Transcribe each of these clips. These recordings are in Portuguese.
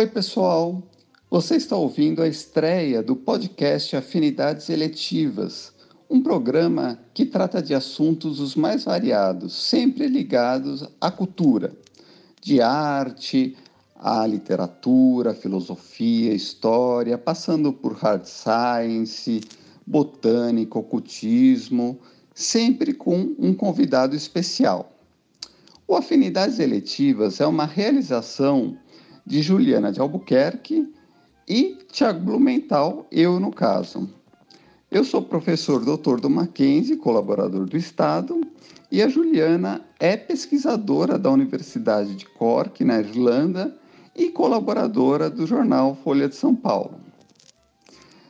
Oi, pessoal. Você está ouvindo a estreia do podcast Afinidades Eletivas, um programa que trata de assuntos os mais variados, sempre ligados à cultura, de arte, à literatura, filosofia, história, passando por hard science, botânica, ocultismo, sempre com um convidado especial. O Afinidades Eletivas é uma realização de Juliana de Albuquerque e Tiago Blumenthal, eu no caso. Eu sou professor doutor do Mackenzie, colaborador do Estado, e a Juliana é pesquisadora da Universidade de Cork, na Irlanda, e colaboradora do jornal Folha de São Paulo.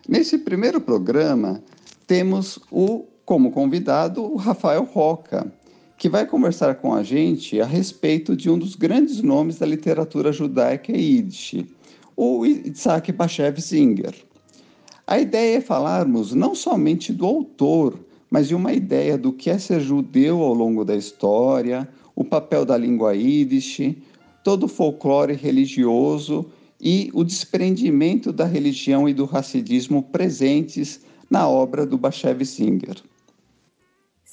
Nesse primeiro programa, temos o, como convidado o Rafael Roca, que vai conversar com a gente a respeito de um dos grandes nomes da literatura judaica Yiddish, o Isaac Bashev Singer. A ideia é falarmos não somente do autor, mas de uma ideia do que é ser judeu ao longo da história, o papel da língua Yiddish, todo o folclore religioso e o desprendimento da religião e do racidismo presentes na obra do Bashev Singer.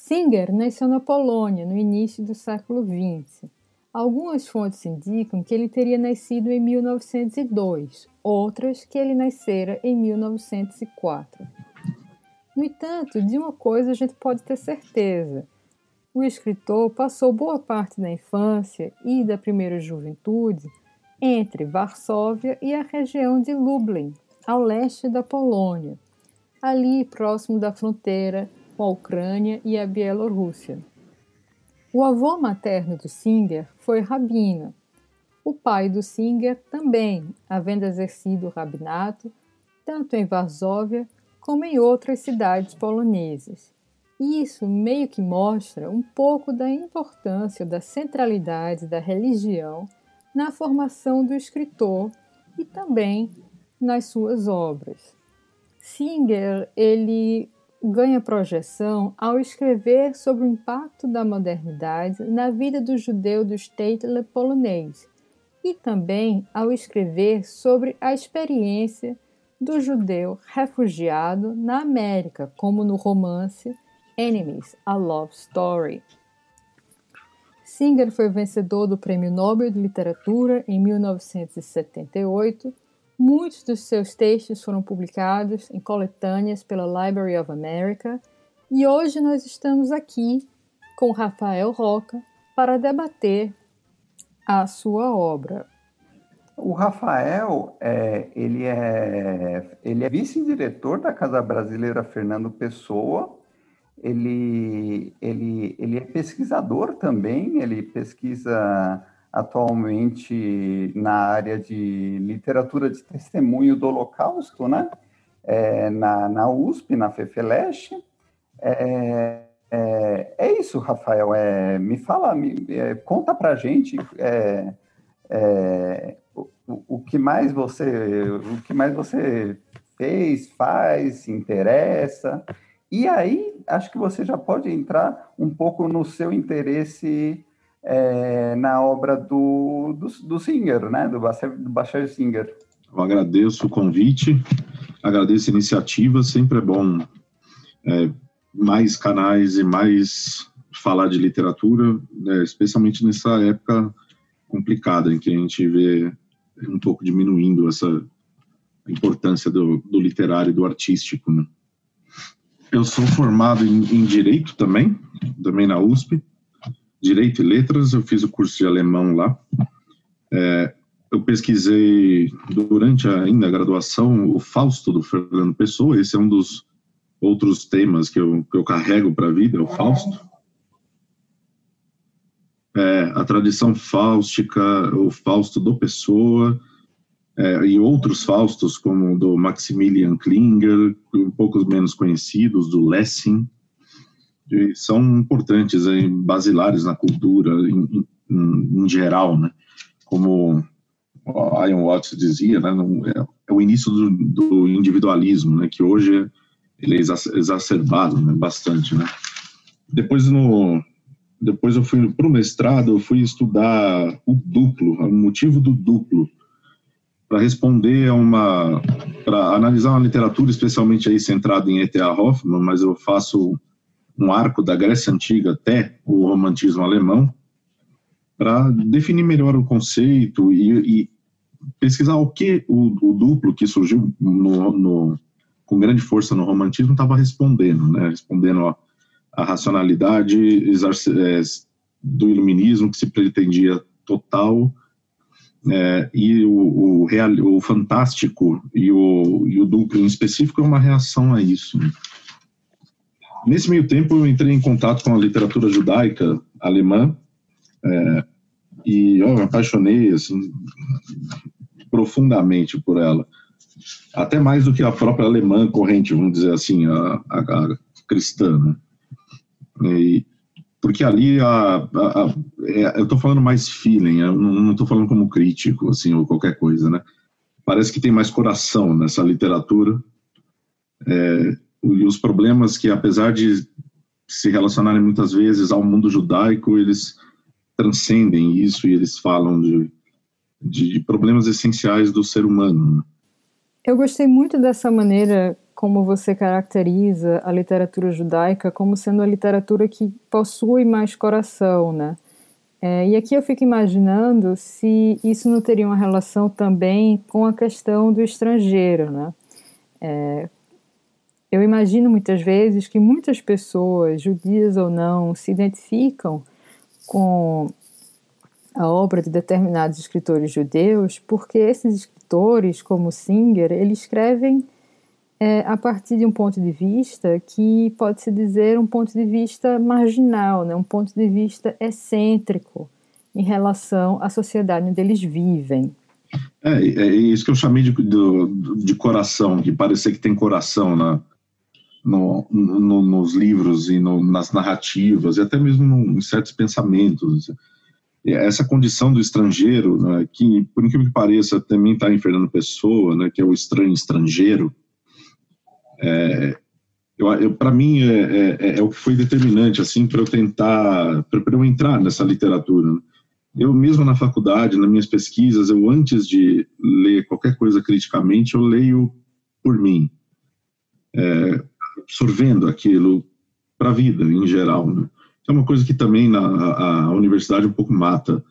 Singer nasceu na Polônia no início do século XX. Algumas fontes indicam que ele teria nascido em 1902, outras que ele nascera em 1904. No entanto, de uma coisa a gente pode ter certeza o escritor passou boa parte da infância e da primeira juventude entre Varsóvia e a região de Lublin, ao leste da Polônia, ali próximo da fronteira com a Ucrânia e a Bielorrússia. O avô materno do Singer foi rabino. O pai do Singer também, havendo exercido o rabinato, tanto em Varsóvia como em outras cidades polonesas. Isso meio que mostra um pouco da importância da centralidade da religião na formação do escritor e também nas suas obras. Singer, ele ganha projeção ao escrever sobre o impacto da modernidade na vida do judeu do Statel polonês e também ao escrever sobre a experiência do judeu refugiado na América, como no romance Enemies, A Love Story. Singer foi vencedor do Prêmio Nobel de Literatura em 1978. Muitos dos seus textos foram publicados em coletâneas pela Library of America e hoje nós estamos aqui com Rafael Roca para debater a sua obra. O Rafael, é, ele é, ele é vice-diretor da Casa Brasileira Fernando Pessoa ele, ele, ele é pesquisador também, ele pesquisa atualmente na área de literatura de testemunho do Holocausto, né? É, na, na USP, na FEFELESH. É, é, é, isso, Rafael. É, me fala, me, é, conta para gente é, é, o, o que mais você, o que mais você fez, faz, se interessa. E aí, acho que você já pode entrar um pouco no seu interesse é, na obra do, do, do Singer, né? do, Bachar Singer. Eu agradeço o convite, agradeço a iniciativa, sempre é bom é, mais canais e mais falar de literatura, né, especialmente nessa época complicada em que a gente vê um pouco diminuindo essa importância do, do literário e do artístico. Né? Eu sou formado em, em, Direito também, também na USP, Direito e Letras, eu fiz o curso de alemão lá. É, eu pesquisei durante ainda a graduação o Fausto do Fernando Pessoa, esse é um dos outros temas que eu, que eu carrego para a vida, é o Fausto. É, a tradição fáustica, o Fausto do Pessoa, é, e outros Faustos, como o do Maximilian Klinger, um pouco menos conhecidos, do Lessing, são importantes, aí, basilares na cultura em, em, em geral, né? Como Ian Watts dizia, né? É, é, o início do, do, individualismo, né? Que hoje ele é exacerbado, né? Bastante, né? Depois no depois eu fui para o mestrado, eu fui estudar o duplo, o motivo do duplo, para responder a uma, para analisar uma literatura, especialmente aí centrada em E.T.A. Hoffmann, mas eu faço um arco da Grécia Antiga até o romantismo alemão, para definir melhor o conceito e, e pesquisar o que o, o duplo que surgiu no, no, com grande força no romantismo estava respondendo, né? respondendo à racionalidade é, do iluminismo que se pretendia total é, e o, o, real, o fantástico e o, e o duplo em específico é uma reação a isso. Nesse meio tempo, eu entrei em contato com a literatura judaica alemã é, e eu me apaixonei assim, profundamente por ela. Até mais do que a própria alemã corrente, vamos dizer assim, a, a, a cristã. Né? E, porque ali a, a, a é, eu estou falando mais feeling, eu não estou falando como crítico, assim, ou qualquer coisa, né? Parece que tem mais coração nessa literatura. É, e os problemas que, apesar de se relacionarem muitas vezes ao mundo judaico, eles transcendem isso e eles falam de, de problemas essenciais do ser humano. Né? Eu gostei muito dessa maneira como você caracteriza a literatura judaica como sendo a literatura que possui mais coração, né? É, e aqui eu fico imaginando se isso não teria uma relação também com a questão do estrangeiro, né? É, eu imagino muitas vezes que muitas pessoas, judias ou não, se identificam com a obra de determinados escritores judeus, porque esses escritores, como Singer, eles escrevem é, a partir de um ponto de vista que pode se dizer um ponto de vista marginal, né? um ponto de vista excêntrico em relação à sociedade onde eles vivem. É, é isso que eu chamei de, de, de coração, de parecer que tem coração na, no, no, nos livros e no, nas narrativas, e até mesmo em certos pensamentos. Essa condição do estrangeiro, né, que, por incrível que pareça, também está em Fernando Pessoa, né, que é o estranho estrangeiro, é, para mim é, é, é, é, o que foi determinante assim para eu tentar para eu entrar nessa literatura né. eu mesmo na faculdade nas minhas pesquisas eu antes de ler qualquer coisa criticamente eu leio por mim é, absorvendo aquilo para a vida em geral. Né? É uma coisa que também na, a, universidade um pouco mata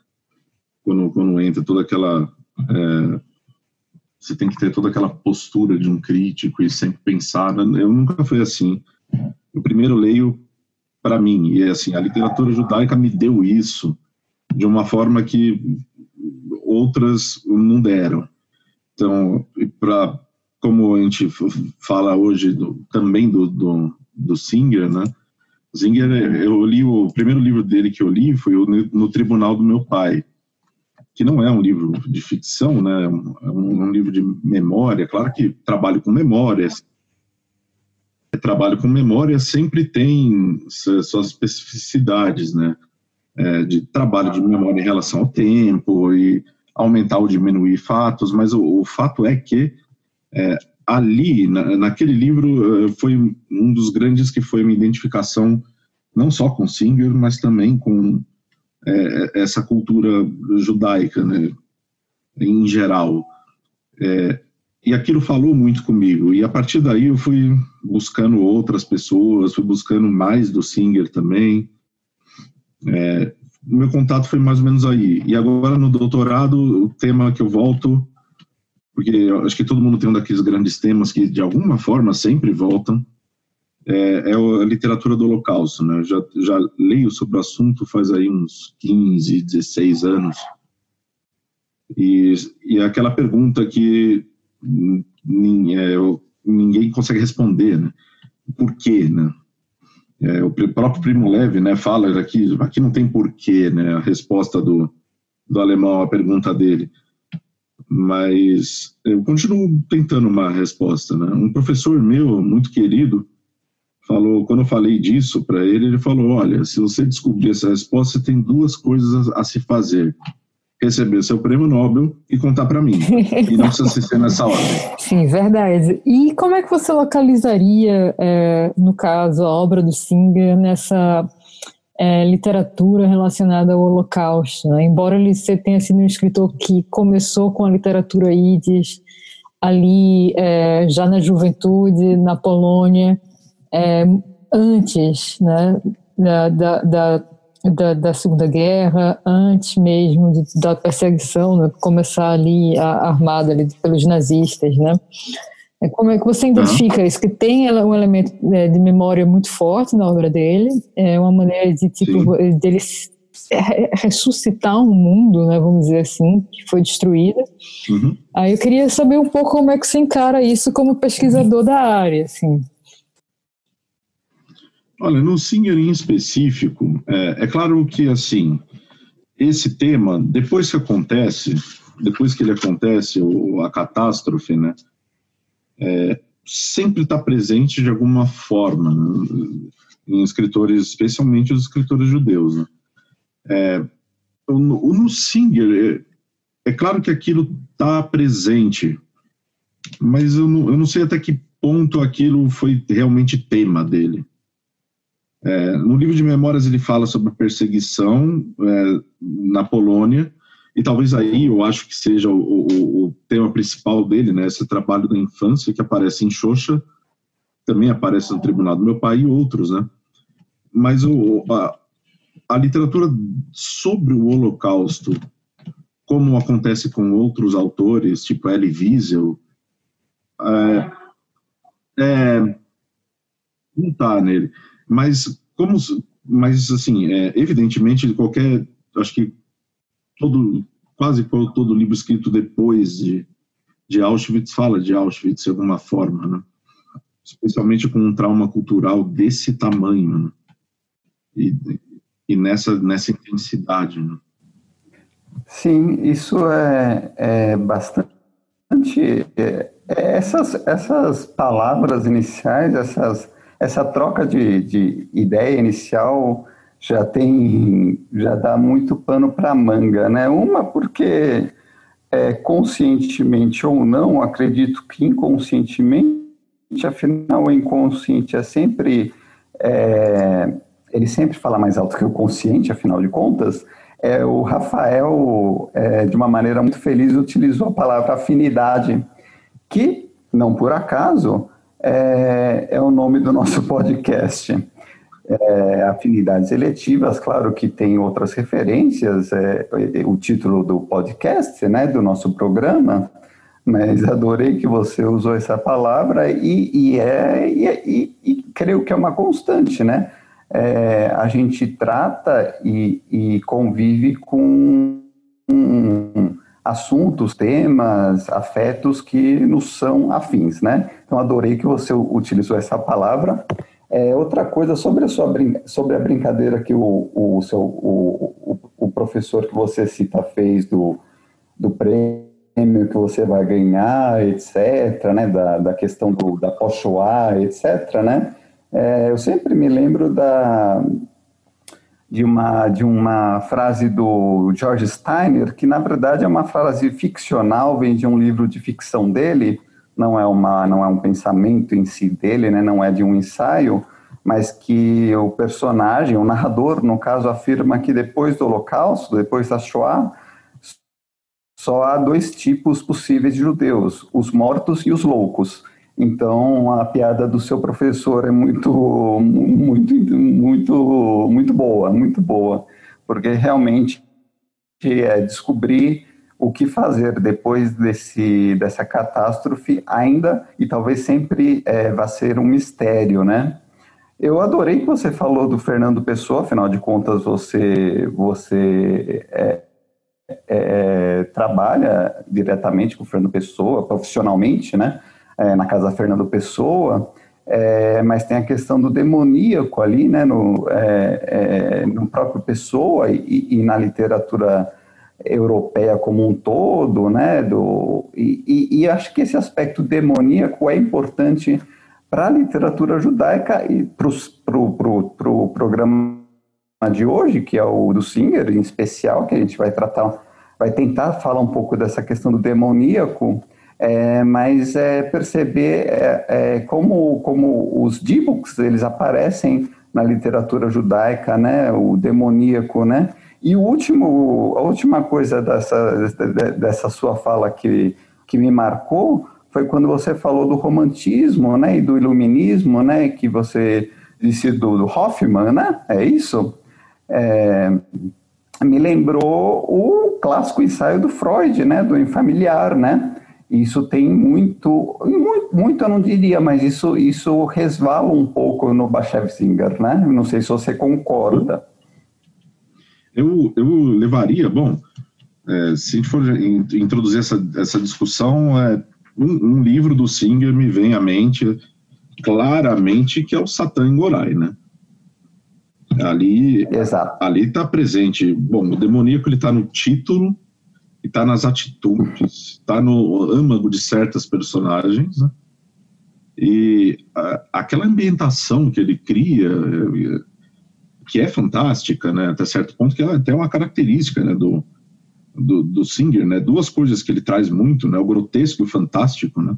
quando, quando entra toda aquela. É, você tem que ter toda aquela postura de um crítico e sempre pensar. Né? Eu nunca fui assim. Eu primeiro leio para mim, e é assim, a literatura judaica me deu isso de uma forma que outras não deram. Então, para como a gente fala hoje do, também do, do, do, Singer, né? Singer, eu li o primeiro livro dele que eu li foi o No Tribunal do Meu Pai, que não é um livro de ficção, né? É um, é um livro de memória. Claro que trabalho com memórias. Trabalho com memória sempre tem suas especificidades, né? É, de trabalho de memória em relação ao tempo e aumentar ou diminuir fatos, mas o, o fato é que é, ali, na, naquele livro, eh, foi um dos grandes que foi uma identificação não só com Singer, mas também com é, essa cultura judaica, né, em geral. É, e aquilo falou muito comigo. E a partir daí eu fui buscando outras pessoas, fui buscando mais do Singer também. É, meu contato foi mais ou menos aí. E agora no doutorado, o tema que eu volto porque acho que todo mundo tem um daqueles grandes temas que de alguma forma sempre voltam, é, é a literatura do Holocausto, né? Eu já, já leio sobre o assunto faz aí uns 15, 16 anos. E, e é aquela pergunta que é, ninguém consegue responder, né? Por quê, né? É, o próprio Primo Levi, né, fala aqui, aqui não tem porquê, né? A resposta do, do alemão à pergunta dele mas eu continuo tentando uma resposta. Né? Um professor meu, muito querido, falou, quando eu falei disso para ele, ele falou: olha, se você descobrir essa resposta, você tem duas coisas a, a se fazer. Receber seu prêmio Nobel e contar para mim. e não precisa ser nessa ordem. Sim, verdade. E como é que você localizaria, é, no caso, a obra do Singer nessa é, literatura relacionada ao Holocausto. Né? Embora ele tenha sido um escritor que começou com a literatura ídis ali é, já na juventude, na Polônia, é, antes né, da, da, da, da, da Segunda Guerra, antes mesmo de, da perseguição, né, começar ali a, armada ali pelos nazistas, né? É, como é que você identifica isso? Que tem um elemento é, de memória muito forte na obra dele, é uma maneira de tipo dele ressuscitar um mundo, né, vamos dizer assim, que foi destruída. Uhum. Aí eu queria saber um pouco como é que você encara isso como pesquisador da área, assim. Olha, no Singer em específico, é, é claro que assim esse tema, depois que acontece, depois que ele acontece, o, a catástrofe, né, é, sempre está presente de alguma forma né, em escritores, especialmente os escritores judeus. Né. É, o, no Singer, é, é claro que aquilo está presente, mas eu não, eu não sei até que ponto aquilo foi realmente tema dele. É, no livro de memórias ele fala sobre perseguição é, na Polônia e talvez aí eu acho que seja o, o, o, tema principal dele, né, esse trabalho da infância que aparece em Xoxa, também aparece no Tribunal do Meu Pai e outros, né? Mas o, a, a literatura sobre o Holocausto, como acontece com outros autores, tipo Elie Wiesel, é, é, não está nele. Mas como, mas assim, é, evidentemente qualquer, acho que todo, quase todo livro escrito depois de, de Auschwitz fala de Auschwitz de alguma forma, né? Especialmente com um trauma cultural desse tamanho, né? E, e nessa nessa intensidade, né? Sim, isso é, é bastante. É, é essas, essas palavras iniciais, essas essa troca de, de ideia inicial já tem, já dá muito pano para manga, né? Uma porque é, conscientemente ou não, acredito que inconscientemente, afinal o inconsciente é sempre, é, ele sempre fala mais alto que o consciente, afinal de contas. É, o Rafael, é, de uma maneira muito feliz, utilizou a palavra afinidade, que, não por acaso, é, é o nome do nosso podcast. É, afinidades eletivas, claro que tem outras referências, é, o título do podcast, né, do nosso programa, mas adorei que você usou essa palavra e, e é e, e, e, creio que é uma constante, né? É, a gente trata e, convive com assuntos, temas, afetos que nos são afins, né? Então, adorei que você utilizou essa palavra. É, outra coisa sobre a, sua sobre a brincadeira que o, o, seu, o, o, professor que você cita fez do, do prêmio que você vai ganhar, etc., né? Da, da questão do, da Pochoá, etc., né? É, eu sempre me lembro da, de uma, de uma frase do George Steiner, que na verdade é uma frase ficcional, vem de um livro de ficção dele, não é, uma, não é um pensamento em si dele, né, não é de um ensaio, mas que o personagem, o narrador, no caso, afirma que depois do Holocausto, depois da Shoah, só há dois tipos possíveis de judeus, os mortos e os loucos. Então, a piada do seu professor é muito, muito, muito, muito boa, muito boa, porque realmente é descobrir o que fazer depois desse, dessa catástrofe ainda, e talvez sempre é, vá ser um mistério, né? Eu adorei que você falou do Fernando Pessoa, afinal de contas você, você é, é, trabalha diretamente com o Fernando Pessoa, profissionalmente, né? é, na casa Fernando Pessoa, é, mas tem a questão do demoníaco ali, né, no, é, é, no próprio Pessoa e, e, na literatura europeia como um todo, né, do, e, e, e acho que esse aspecto demoníaco é importante para a literatura judaica e para o pro, pro programa de hoje, que é o do Singer, em especial, que a gente vai tratar, vai tentar falar um pouco dessa questão do demoníaco, é, mas é perceber é, é, como, como os d-books eles aparecem na literatura judaica, né? O demoníaco, né? E o último, a última coisa dessa, dessa sua fala que, que me marcou foi quando você falou do romantismo, né, e do iluminismo, né, que você disse do, do Hoffman, né, é isso? É, me lembrou o clássico ensaio do Freud, né, do infamiliar, né, isso tem muito, muito, muito, eu não diria, mas isso, isso resvala um pouco no Singer, né? Não sei se você concorda. Eu, eu levaria, bom, é, se a gente for introduzir essa, essa discussão, é, um, um, livro do Singer me vem à mente claramente que é o Satan Gorai, né? Ali Exato. ali está presente, bom, o demoníaco ele está no título, está nas atitudes, está no âmago de certas personagens, né? E a, aquela ambientação que ele cria, que é fantástica, né, até certo ponto, que é até uma característica, né, do, do, do Singer, né, duas coisas que ele traz muito, né, o grotesco e o fantástico, né,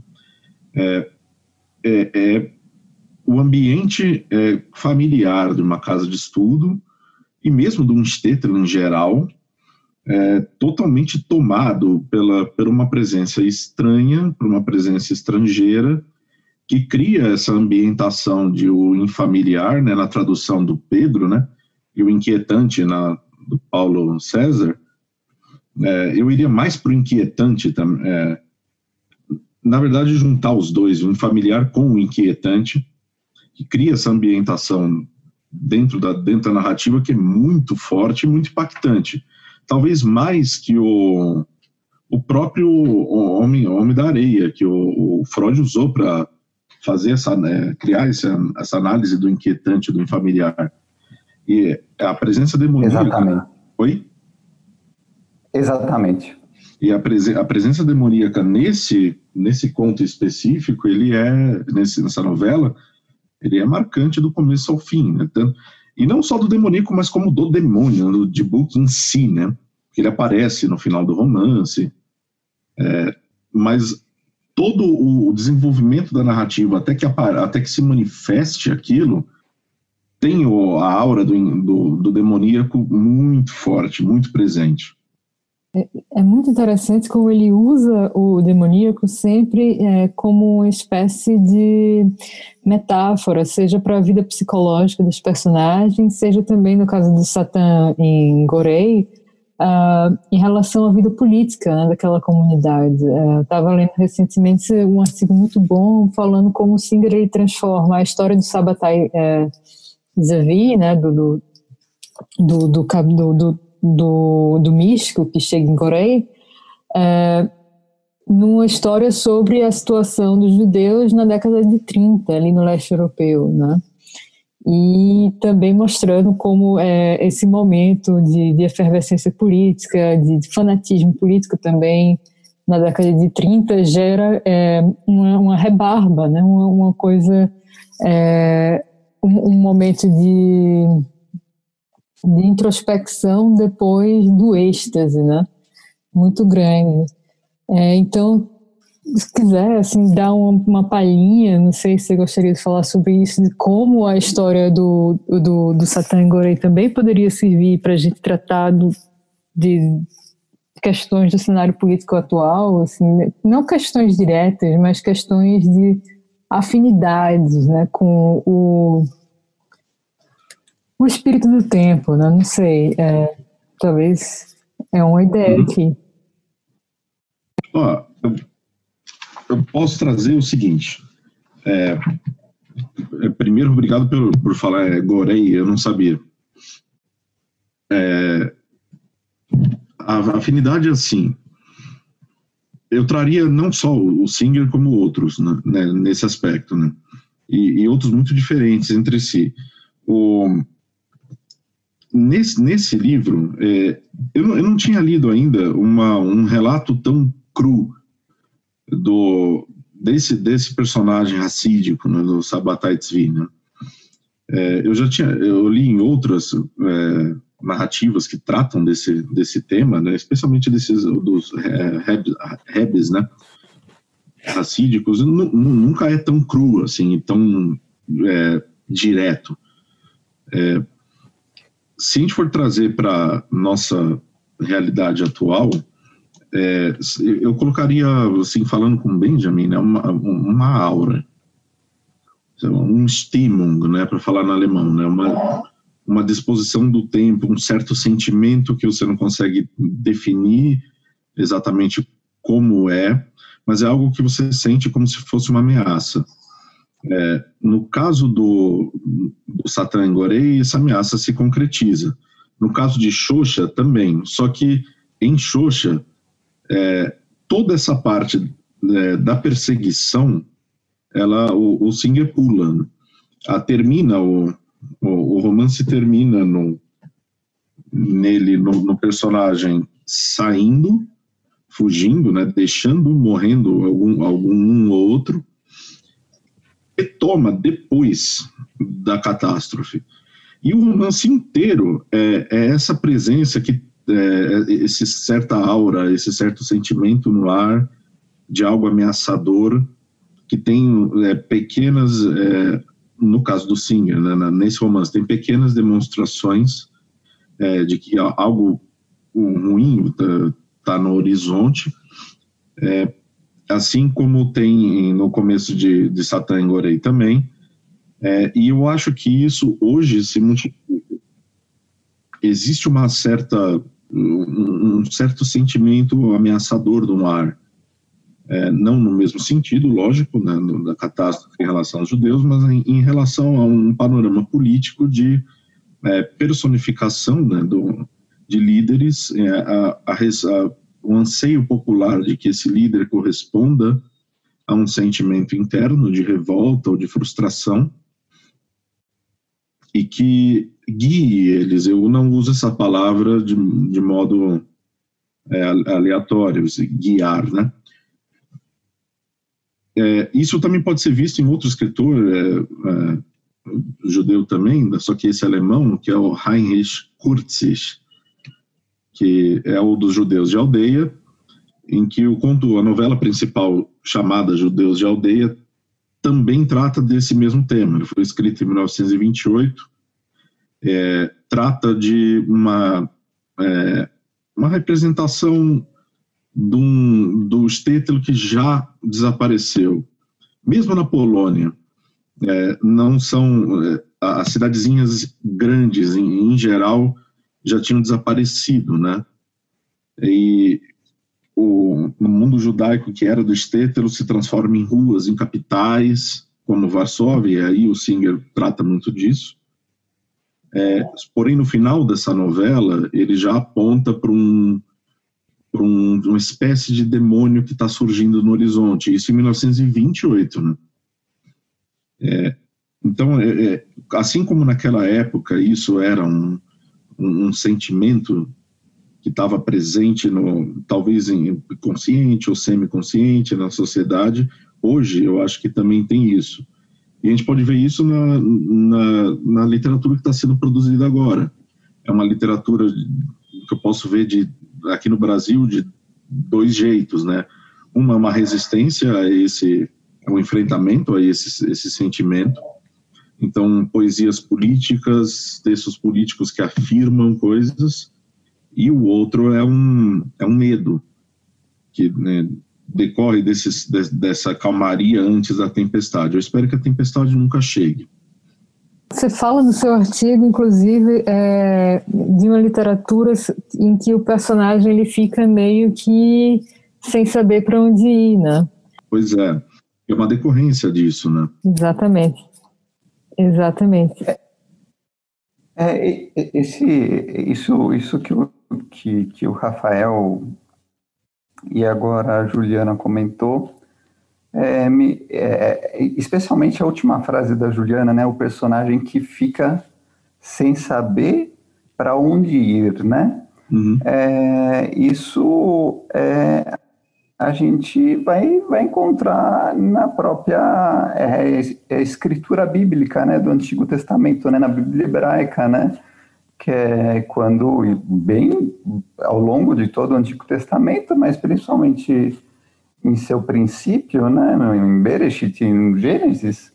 é, é, é o ambiente é, familiar de uma casa de estudo e mesmo de um Stetler em geral, é, totalmente tomado pela, por uma presença estranha, por uma presença estrangeira, que cria essa ambientação de o infamiliar, né, na tradução do Pedro, né, e o inquietante na, do Paulo César, é, eu iria mais para o inquietante, é, na verdade, juntar os dois, o infamiliar com o inquietante, que cria essa ambientação dentro da, dentro da narrativa que é muito forte e muito impactante. Talvez mais que o, o próprio homem, homem da areia, que o, o Freud usou para fazer essa, né, criar essa, essa análise do inquietante, do infamiliar. E a presença demoníaca. Exatamente. Oi? Exatamente. E a, presen a presença demoníaca nesse, nesse conto específico, ele é, nesse, nessa novela, ele é marcante do começo ao fim. Né? Tanto, e não só do demoníaco, mas como do demônio, do de Book em si, né? Ele aparece no final do romance. É, mas todo o desenvolvimento da narrativa, até que, até que se manifeste aquilo, tem a aura do, do, do demoníaco muito forte, muito presente. É, é, muito interessante como ele usa o demoníaco sempre é, como uma espécie de metáfora, seja para a vida psicológica dos personagens, seja também no caso do Satã em Gorei, uh, em relação à vida política né, daquela comunidade. Uh, Estava lendo recentemente um artigo muito bom falando como o Singer ele transforma a história do Sabatai é, Zavi, né, do, do, do, do, do do, do místico que chega em Coreia, é, numa história sobre a situação dos judeus na década de 30, ali no leste europeu, né? E também mostrando como é, esse momento de, de efervescência política, de, de, fanatismo político também, na década de 30, gera é, uma, uma, rebarba, né? uma, uma coisa, é, um, um momento de de introspecção depois do êxtase, né? Muito grande. É, então, se quiser assim, dar uma, uma palhinha, não sei se você gostaria de falar sobre isso, de como a história do, do, do Satan Gorei também poderia servir para a gente tratar do, de questões do cenário político atual, assim, não questões diretas, mas questões de afinidades né, com o o espírito do tempo, né? Não sei. É, talvez é uma ideia uhum. aqui. Ó, eu, posso trazer o seguinte. É, é, primeiro, obrigado por, por falar é, Gorei, eu não sabia. É, a, a afinidade é assim. Eu traria não só o Singer como outros né, né, nesse aspecto, né? E, e outros muito diferentes entre si. O, nesse, nesse livro, é, eu, não, eu, não, tinha lido ainda uma, um relato tão cru do, desse, desse personagem racídico, né, do Sabatai Tzvi, né? é, eu já tinha, eu li em outras é, narrativas que tratam desse, desse tema, né, especialmente desses, dos rebes, né, racídicos, nunca é tão cru, assim, tão é, direto. É, se a gente for trazer para nossa realidade atual, é, eu colocaria, assim, falando com Benjamin, né, uma, uma aura, um Stimmung, né, para falar no alemão, né, uma, uma disposição do tempo, um certo sentimento que você não consegue definir exatamente como é, mas é algo que você sente como se fosse uma ameaça. É, no caso do, do Satã Engorei, essa ameaça se concretiza. No caso de Xoxa, também. Só que em Xoxa, é, toda essa parte é, da perseguição, ela, o, o Singer pula. A, termina, o, o, o, romance termina no, nele, no, no personagem saindo, fugindo, né, deixando, morrendo algum, algum um ou outro, retoma depois da catástrofe. E o romance inteiro é, é essa presença que é, esse certa aura, esse certo sentimento no ar de algo ameaçador que tem é, pequenas, é, no caso do Singer, né, nesse romance, tem pequenas demonstrações é, de que algo ruim está tá no horizonte, é, assim como tem no começo de, de Satã Gorei também, é, e eu acho que isso hoje se multiplica. Existe uma certa, um, certo sentimento ameaçador no ar, é, não no mesmo sentido, lógico, né, da catástrofe em relação aos judeus, mas em, em relação a um panorama político de é, personificação né, do, de líderes, é, a, a, a o anseio popular de que esse líder corresponda a um sentimento interno de revolta ou de frustração e que guie eles. Eu não uso essa palavra de, de modo é, aleatório, guiar, né? É, isso também pode ser visto em outro escritor é, é judeu também, só que esse alemão, que é o Heinrich Kurzig, que é o dos judeus de aldeia, em que o conto, a novela principal chamada Judeus de Aldeia, também trata desse mesmo tema. Ele foi escrito em 1928, é, trata de uma, é, uma representação um, do Stettel que já desapareceu. Mesmo na Polônia, é, não são é, as cidadezinhas grandes, em, em geral, já tinham desaparecido, né? E o, judaico que era do Estétero se transforma em ruas, em capitais, como Varsóvia, e aí o Singer trata muito disso. É, porém, no final dessa novela, ele já aponta para um, um, uma espécie de demônio que está surgindo no horizonte, isso em 1928. Né? É, então, é, é, assim como naquela época isso era um, um, um sentimento que estava presente no talvez em consciente ou semiconsciente na sociedade hoje eu acho que também tem isso. E a gente pode ver isso na, na, na literatura que está sendo produzida agora. É uma literatura que eu posso ver de aqui no Brasil de dois jeitos né? Uma é uma resistência a esse um enfrentamento a esse esse sentimento. Então, poesias políticas, textos políticos que afirmam coisas, e o outro é um, é um medo, que né, decorre desses, de, dessa calmaria antes da tempestade. Eu espero que a tempestade nunca chegue. Você fala no seu artigo, inclusive, é, de uma literatura em que o personagem ele fica meio que sem saber para onde ir, né? Pois é, é uma decorrência disso, né? Exatamente. Exatamente. É, é, esse, isso, isso que, o, que, que o Rafael e agora a Juliana comentou, é, me, é, especialmente a última frase da Juliana, né, o personagem que fica sem saber para onde ir, né? Uhum. É, isso é, a gente vai, vai encontrar na própria é, é, escritura bíblica, né, do Antigo Testamento, né, na Bíblia hebraica, né, que é quando, bem ao longo de todo o Antigo Testamento, mas principalmente em seu princípio, né, em Bereshit, em Gênesis,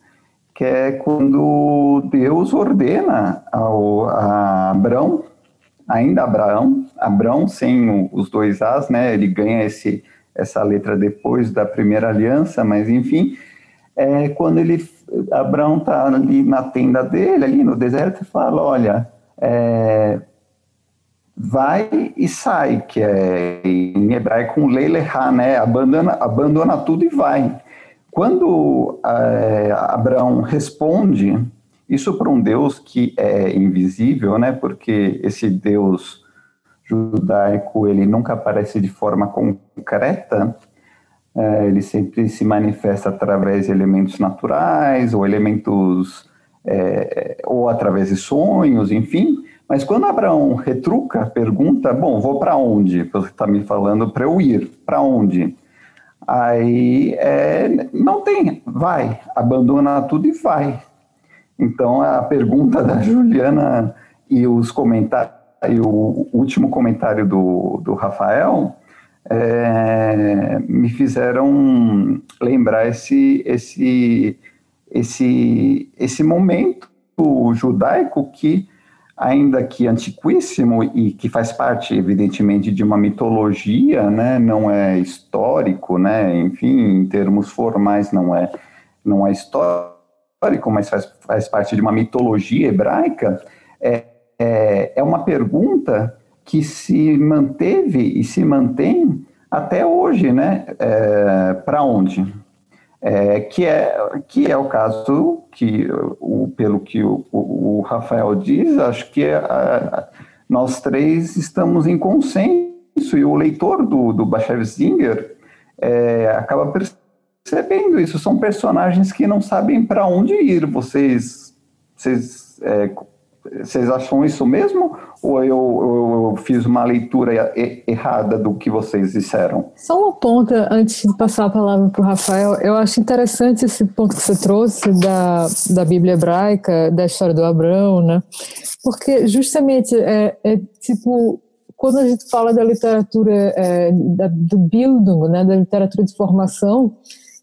que é quando Deus ordena ao, a Abraão, ainda Abraão, Abraão sem os dois As, né? Ele ganha esse, essa letra depois da primeira aliança, mas enfim, é quando ele Abraão está ali na tenda dele, ali no deserto, e fala: Olha, é, vai e sai, que é em hebraico um leileha, né? Abandona, abandona tudo e vai. Quando é, Abraão responde, isso para um Deus que é invisível, né? Porque esse Deus judaico ele nunca aparece de forma concreta. É, ele sempre se manifesta através de elementos naturais ou elementos é, ou através de sonhos, enfim. Mas quando Abraão retruca, pergunta, bom, vou para onde? Você está me falando para eu ir, para onde? Aí é, não tem, vai, abandona tudo e vai. Então a pergunta da Juliana e os comentários, e o último comentário do, do Rafael é, me fizeram lembrar esse, esse, esse, esse momento judaico que ainda que antiquíssimo e que faz parte, evidentemente, de uma mitologia, né, não é histórico, né, enfim, em termos formais não é, não é histórico, mas faz, faz parte de uma mitologia hebraica, é, é, é uma pergunta que se manteve e se mantém até hoje, né, é, para onde? É, que, é, que é o caso que, o, pelo que o, o, Rafael diz, acho que é, a, nós três estamos em consenso e o leitor do, do Bashev Zinger é, acaba percebendo isso. São personagens que não sabem para onde ir. Vocês, vocês é, vocês acham isso mesmo? Ou eu, eu, fiz uma leitura errada do que vocês disseram? Só uma ponta antes de passar a palavra para o Rafael. Eu acho interessante esse ponto que você trouxe da, da Bíblia hebraica, da história do Abraão, né? Porque justamente é, é tipo quando a gente fala da literatura é, da, do Bildung, né, da literatura de formação,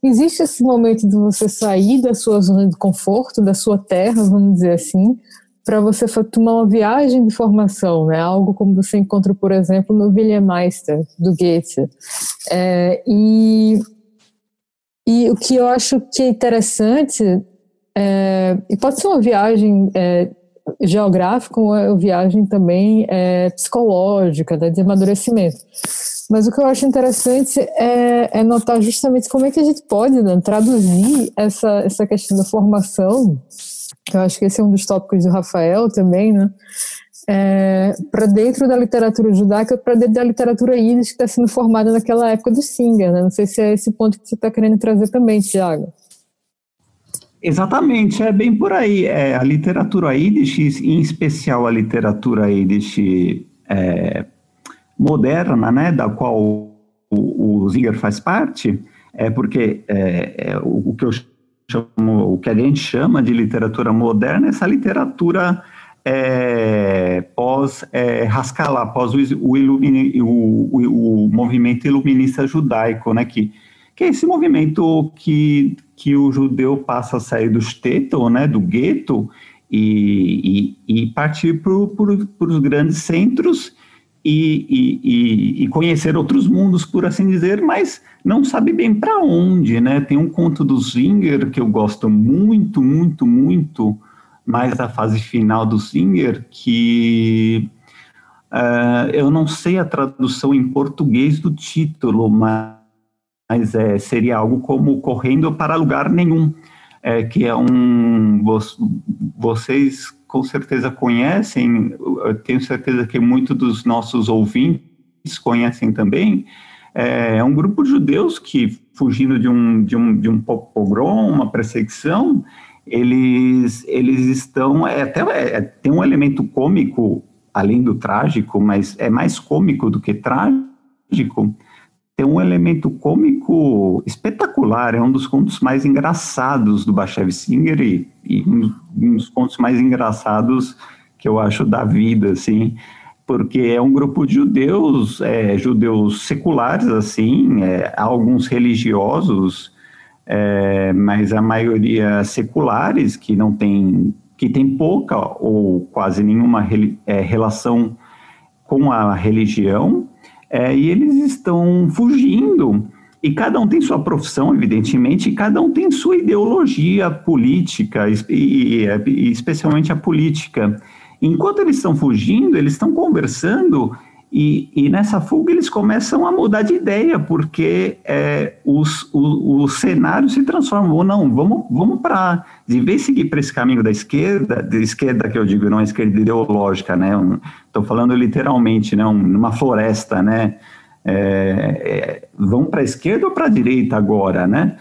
existe esse momento de você sair da sua zona de conforto, da sua terra, vamos dizer assim, para você tomar uma viagem de formação, né? Algo como você encontra, por exemplo, no William Meister, do Goethe. É, e, e o que eu acho que é interessante, é, e pode ser uma viagem é, geográfica ou uma viagem também é, psicológica, né, de amadurecimento. Mas o que eu acho interessante é, é notar justamente como é que a gente pode né, traduzir essa, essa questão da formação eu acho que esse é um dos tópicos do Rafael também, né? É, para dentro da literatura judaica, para dentro da literatura íris que está sendo formada naquela época do Singer, né? Não sei se é esse ponto que você está querendo trazer também, Tiago. Exatamente, é bem por aí. É, a literatura Yiddish, em especial a literatura Yiddish é, moderna, né, da qual o, o faz parte, é porque é, é, o, o, que eu chamo, o que a gente chama de literatura moderna, essa literatura é, pós é, Haskalah, pós o, o, o, o, movimento iluminista judaico, né, que, que é esse movimento que, que o judeu passa a sair do shtetl, né, do gueto, e, e, e partir para os grandes centros e, e, e, conhecer outros mundos, por assim dizer, mas não sabe bem para onde, né? Tem um conto do Singer que eu gosto muito, muito, muito, mais da fase final do Singer, que uh, eu não sei a tradução em português do título, mas, mas é, seria algo como Correndo para Lugar Nenhum, é, que é um... Vocês com certeza conhecem, tenho certeza que muitos dos nossos ouvintes conhecem também, é um grupo de judeus que, fugindo de um, de um, de um pogrom, uma perseguição, eles, eles estão, é, até é, tem um elemento cômico, além do trágico, mas é mais cômico do que trágico, tem um elemento cômico espetacular, é um dos contos mais engraçados do Bashev Singer e, e um, um, dos contos mais engraçados que eu acho da vida, assim, porque é um grupo de judeus, é, judeus seculares, assim, é, alguns religiosos, é, mas a maioria seculares que não tem que tem pouca ou quase nenhuma é, relação com a religião é, e eles estão fugindo e cada um tem sua profissão, evidentemente, e cada um tem sua ideologia política, e, e, e especialmente a política. Enquanto eles estão fugindo, eles estão conversando e, e, nessa fuga eles começam a mudar de ideia, porque é, os, o, o, cenário se transforma. Ou não, vamos, vamos para. De vez seguir para esse caminho da esquerda, da esquerda que eu digo, não é esquerda ideológica, né? Estou falando literalmente, né? Um, floresta, né? É, é, vamos para a esquerda ou para a direita agora, né?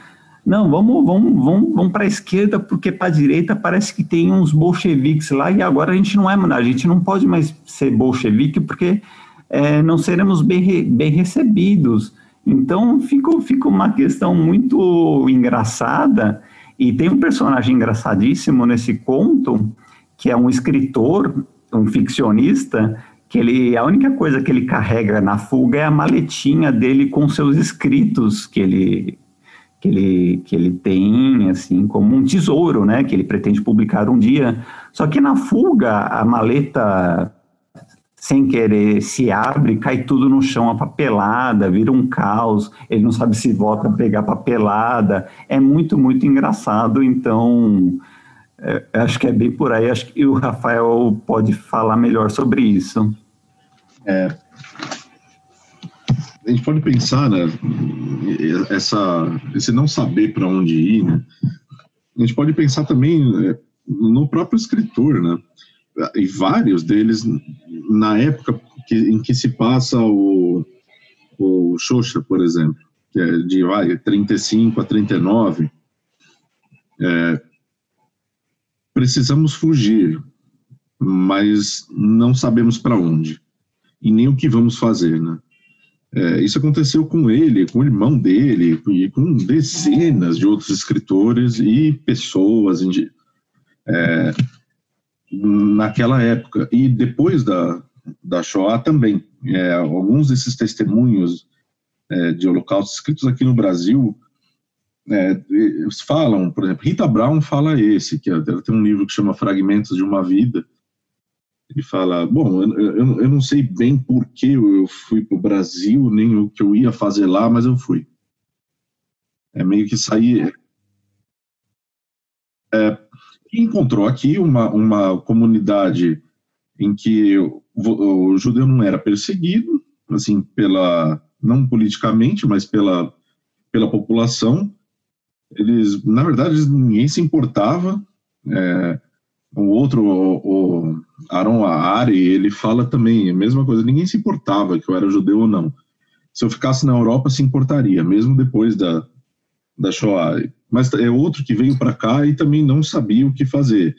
Não, vamos, vamos, vamos, vamos para a esquerda, porque para a direita parece que tem uns bolcheviques lá e agora a gente não é, a gente não pode mais ser bolchevique porque é, não seremos bem, bem recebidos. Então fica, uma questão muito engraçada, e tem um personagem engraçadíssimo nesse conto, que é um escritor, um ficcionista, que ele a única coisa que ele carrega na fuga é a maletinha dele com seus escritos que ele que ele que ele tem assim como um tesouro, né, que ele pretende publicar um dia. Só que na fuga a maleta sem querer se abre, cai tudo no chão, a papelada, vira um caos, ele não sabe se volta a pegar papelada, é muito, muito engraçado, então é, acho que é bem por aí, acho que o Rafael pode falar melhor sobre isso. É, a gente pode pensar, né, essa, esse não saber para onde ir, né, a gente pode pensar também é, no próprio escritor, né, e vários deles na época que, em que se passa o, o Xoxa, por exemplo, que é de vai, 35 a 39, é, precisamos fugir, mas não sabemos para onde e nem o que vamos fazer, né? É, isso aconteceu com ele, com o irmão dele, e com dezenas de outros escritores e pessoas é, naquela época. E depois da, da Shoah também. É, alguns desses testemunhos é, de holocausto escritos aqui no Brasil é, falam, por exemplo, Rita Brown fala esse, que ela tem um livro que chama Fragmentos de uma Vida. Ele fala, bom, eu, eu, eu não sei bem por que eu fui para o Brasil, nem o que eu ia fazer lá, mas eu fui. É meio que sair... É, encontrou aqui uma, uma comunidade em que o, o judeu não era perseguido, assim, pela não politicamente, mas pela pela população. Eles, na verdade, ninguém se importava. É, o outro, o, o Aaron ele fala também a mesma coisa. Ninguém se importava que eu era judeu ou não. Se eu ficasse na Europa, se importaria, mesmo depois da da Shoah. Mas é outro que veio para cá e também não sabia o que fazer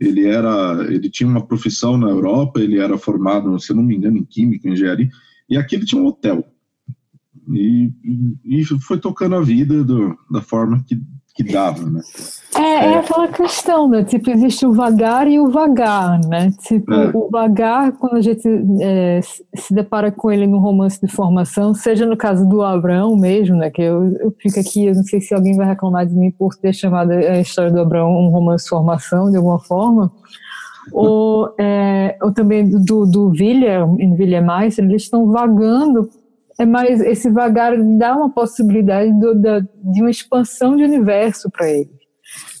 ele era, ele tinha uma profissão na Europa, ele era formado, se não me engano, em química, engenharia, e aqui ele tinha um hotel. E, e foi tocando a vida do, da forma que, que dava, né? É, é, é, aquela questão, né? Tipo, existe o vagar e o vagar, né? Tipo, é. o vagar, quando a gente é, se depara com ele no romance de formação, seja no caso do Abraão mesmo, né? Que eu, eu fico aqui, eu não sei se alguém vai reclamar de mim por ter chamado a história do Abraão um romance de formação, de alguma forma. ou, é, ou também do, do William, em William Meister, eles estão vagando é mais esse vagar dá uma possibilidade do, da, de uma expansão de universo para ele.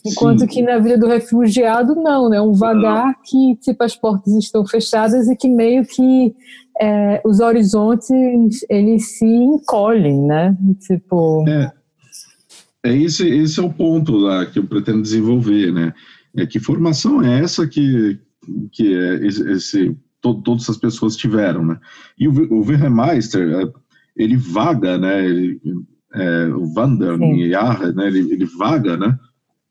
Enquanto Sim. que na vida do refugiado, não, né? Um vagar que, tipo, as portas estão fechadas e que meio que é, os horizontes, eles se encolhem, né? Tipo... É, é esse, esse é o ponto lá que eu pretendo desenvolver, né? É que formação é essa que, que é esse, esse to, todas as pessoas tiveram, né? E o, o Wilhelmeister, é, ele vaga, né? Ele, é, o Vander né? Ele, ele vaga, né?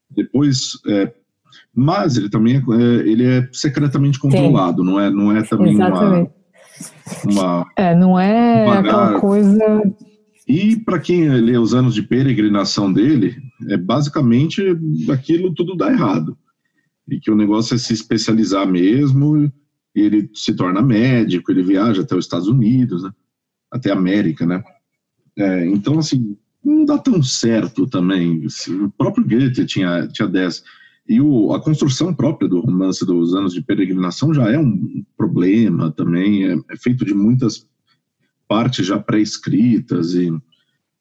Depois, é, mas ele também é, é ele é secretamente controlado, não é, não é também Exatamente. uma, uma é, não é uma aquela coisa. E para quem lê os anos de peregrinação dele, é basicamente aquilo tudo dá errado e que o negócio é se especializar mesmo. E ele se torna médico, ele viaja até os Estados Unidos, né? Até América, né? É, então, assim, não dá tão certo também. O próprio Goethe tinha, tinha 10. E o, a construção própria do romance dos anos de peregrinação já é um problema também, é, é feito de muitas partes já pré-escritas e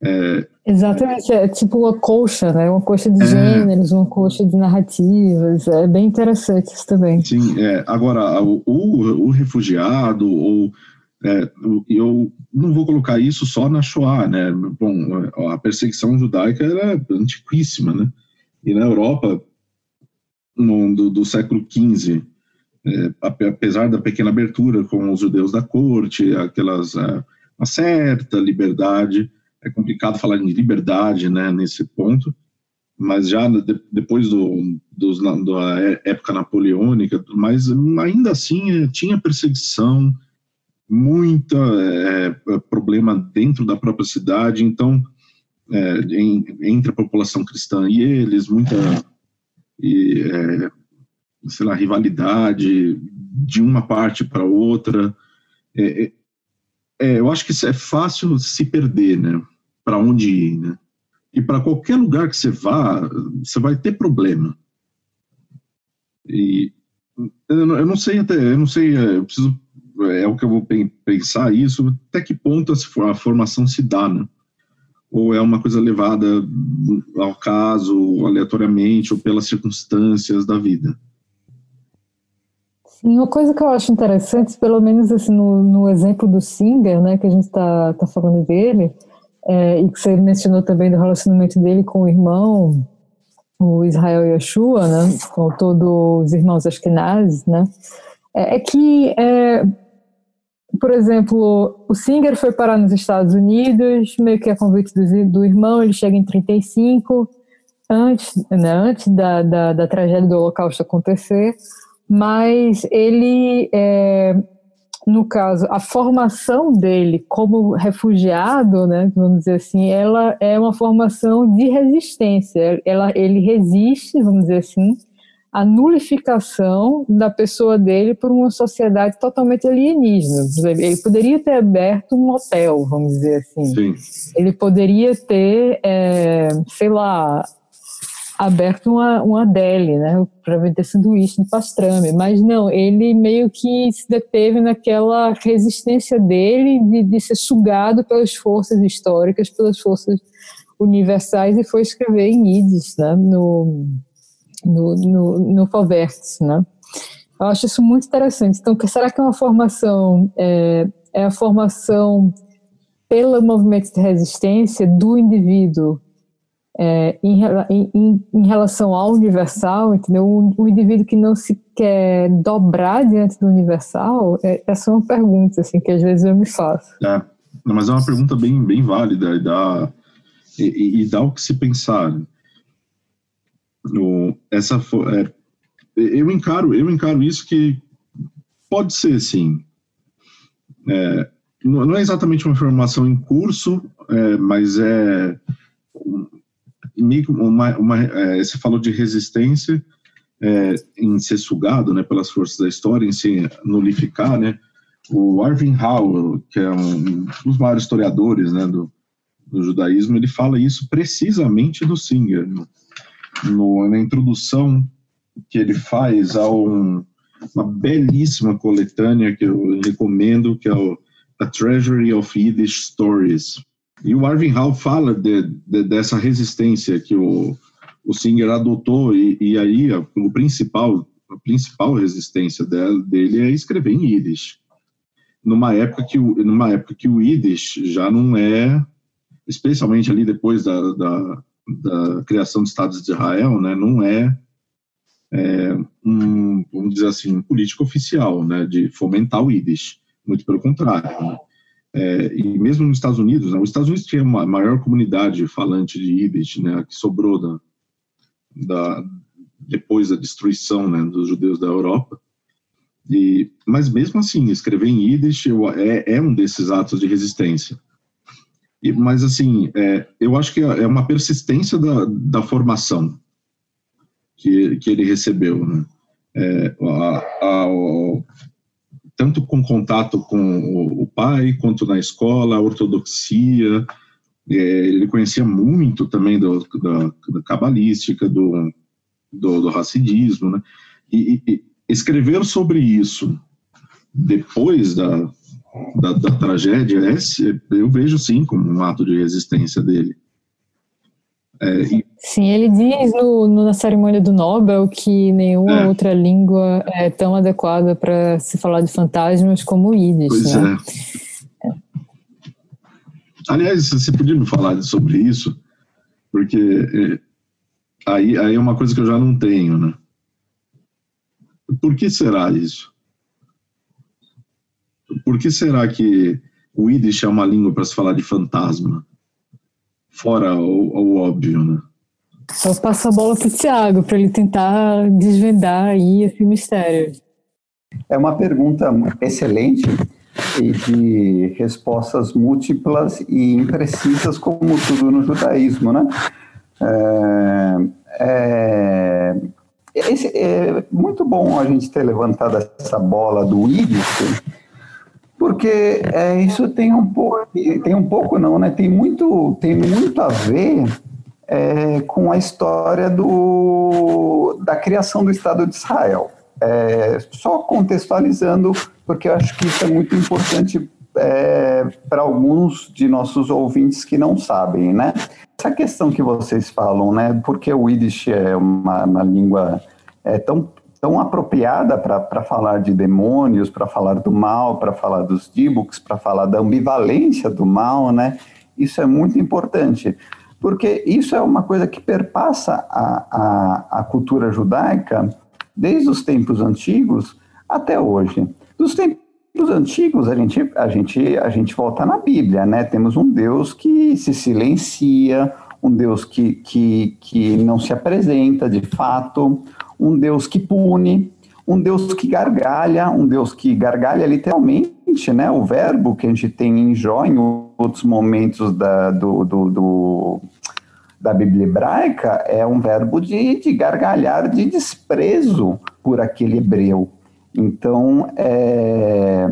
é, Exatamente, é tipo uma colcha, né? Uma colcha de é, gêneros, uma colcha de narrativas. É bem interessante isso também. Sim, é, agora o, o, o refugiado ou é, eu não vou colocar isso só na Shoah, né? Bom, a perseguição judaica era antiquíssima, né? E na Europa, no, do, do século XV, é, apesar da pequena abertura com os judeus da corte, aquelas é, uma certa liberdade, é complicado falar em liberdade, né? Nesse ponto, mas já de, depois do, da época napoleônica, mas ainda assim é, tinha perseguição muita é, é, problema dentro da própria cidade, então é, em, entre a população cristã e eles, muita e, é, sei lá, rivalidade de uma parte para outra. É, é, eu acho que isso é fácil se perder, né? Para onde ir, né? E para qualquer lugar que você vá, você vai ter problema. E eu não sei até, eu não sei, eu preciso é o que eu vou pensar isso, até que ponto a formação se dá, né? Ou é uma coisa levada ao caso, aleatoriamente, ou pelas circunstâncias da vida? Sim, uma coisa que eu acho interessante, pelo menos assim, no, no exemplo do Singer, né, que a gente está tá falando dele, é, e que você mencionou também do relacionamento dele com o irmão, o Israel Yeshua, né, com todos os irmãos Ashkenazes, né, é, é que é, por exemplo, o Singer foi parar nos Estados Unidos, meio que a convite do, do irmão, ele chega em 35, antes, né, antes da, da, da tragédia do Holocausto acontecer, mas ele, é, no caso, a formação dele como refugiado, né, vamos dizer assim, ela é uma formação de resistência, ela, ele resiste, vamos dizer assim, a nulificação da pessoa dele por uma sociedade totalmente alienígena. Ele poderia ter aberto um hotel, vamos dizer assim. Sim. Ele poderia ter, é, sei lá, aberto uma, uma deli, né, para vender sanduíche de pastrame, mas não, ele meio que se deteve naquela resistência dele de, de ser sugado pelas forças históricas, pelas forças universais e foi escrever em Yiddish, né, no no, no, no Fovertes, né? Eu acho isso muito interessante. Então, será que é uma formação, é, é a formação pelo movimento de resistência do indivíduo é, em, em, em, relação ao universal, entendeu? Um, um, indivíduo que não se quer dobrar diante do universal, é, essa é uma pergunta assim, que às vezes eu me faço. É, mas é uma pergunta bem, bem válida e dá, e, e dá o que se pensar. No, essa é, eu encaro eu encaro isso que pode ser sim é, não é exatamente uma formação em curso é, mas é uma, uma é, você falou de resistência é, em ser sugado né pelas forças da história em se nulificar né o Arvin Howell que é um dos maiores historiadores né do, do judaísmo ele fala isso precisamente do Singer né? No, na introdução que ele faz a um, uma belíssima coletânea que eu recomendo, que é o A Treasury of Yiddish Stories. E o Arvin Hall fala de, de, dessa resistência que o, o Singer adotou, e, e aí a, o principal, a principal resistência dele, dele é escrever em Yiddish. Numa época, que o, numa época que o Yiddish já não é, especialmente ali depois da, da da criação do Estado de Israel, né, não é, é um, vamos dizer assim, um político oficial, né, de fomentar o Yiddish, muito pelo contrário. Né? É, e mesmo nos Estados Unidos, né, os Estados Unidos tinha uma maior comunidade falante de Yiddish, né, que sobrou da, da depois da destruição né, dos judeus da Europa. E, mas mesmo assim, escrever em Yiddish é, é um desses atos de resistência. Mas, assim, é, eu acho que é uma persistência da, da formação que, que ele recebeu, né? É, a, a, tanto com contato com o, o, pai, quanto na escola, a ortodoxia, É, ele conhecia muito também do, da, da cabalística, do, do, do racidismo, né? E, e, escrever sobre isso depois da, da, da tragédia, é, eu vejo sim como um ato de resistência dele. É, e... Sim, ele diz no, no, na cerimônia do Nobel que nenhuma é. outra língua é tão adequada para se falar de fantasmas como o Yiddish. Pois né? é. Aliás, você podia me falar sobre isso? Porque é, aí, aí é uma coisa que eu já não tenho, né? Por que será isso? Por que será que o Yiddish é uma língua para se falar de fantasma? Fora o, o óbvio, né? Só passa a bola para o Tiago, para ele tentar desvendar aí esse mistério. É uma pergunta excelente e de respostas múltiplas e imprecisas, como tudo no judaísmo, né? É, é, esse, é muito bom a gente ter levantado essa bola do Yiddish, porque é, isso tem um pouco, tem um pouco não, né? Tem muito, tem muito a ver é, com a história do, da criação do Estado de Israel. É, só contextualizando, porque eu acho que isso é muito importante é, para alguns de nossos ouvintes que não sabem, né? Essa questão que vocês falam, né? Porque o Yiddish é uma, uma língua é, tão, tão apropriada para falar de demônios, para falar do mal, para falar dos dibuks, para falar da ambivalência do mal, né? Isso é muito importante, porque isso é uma coisa que perpassa a, a, a cultura judaica desde os tempos antigos até hoje. Dos tempos os antigos, a gente, a, gente, a gente volta na Bíblia, né? Temos um Deus que se silencia, um Deus que, que, que não se apresenta de fato, um Deus que pune, um Deus que gargalha, um Deus que gargalha literalmente, né? O verbo que a gente tem em Jó, em outros momentos da, do, do, do da Bíblia hebraica, é um verbo de, de gargalhar, de desprezo por aquele hebreu. Então, é,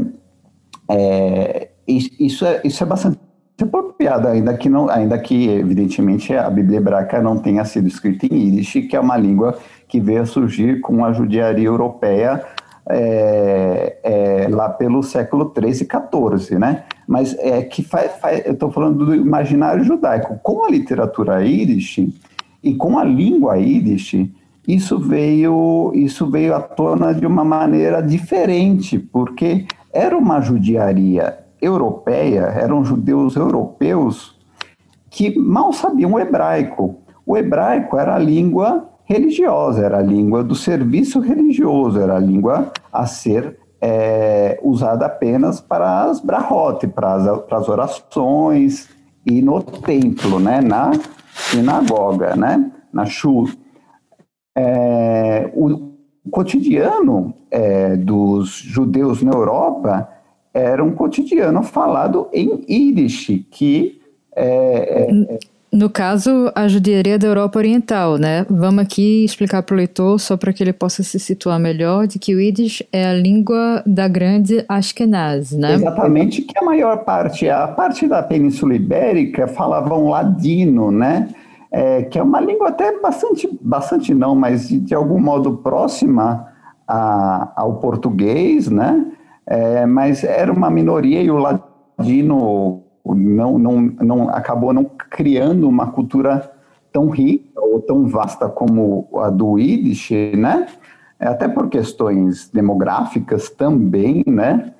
é, isso, é, isso é bastante apropriado, ainda que, não, ainda que, evidentemente, a Bíblia hebraica não tenha sido escrita em Yiddish, que é uma língua que veio surgir com a judiaria europeia é, é, lá pelo século 13 e 14, né? Mas é que faz, faz eu estou falando do imaginário judaico. Com a literatura Yiddish e com a língua Yiddish, isso veio, isso veio à tona de uma maneira diferente, porque era uma judiaria europeia, eram judeus europeus que mal sabiam o hebraico. O hebraico era a língua religiosa, era a língua do serviço religioso, era a língua a ser é, usada apenas para as brahot, para as, para as orações e no templo, né, na sinagoga, né, na shul é, o cotidiano é, dos judeus na Europa era um cotidiano falado em Yiddish, que é, é no caso, a judiaria da Europa Oriental, né? Vamos aqui explicar para o leitor, só para que ele possa se situar melhor, de que o Yiddish é a língua da grande Ashkenaz, né? Exatamente, que a maior parte, a parte da Península Ibérica falavam ladino, né? é, que é uma língua até bastante, bastante não, mas de, de algum modo próxima a, ao português, né? É, mas era uma minoria e o ladino não, não, não acabou não criando uma cultura tão rica ou tão vasta como a do Yiddish, né? É, até por questões demográficas também, né?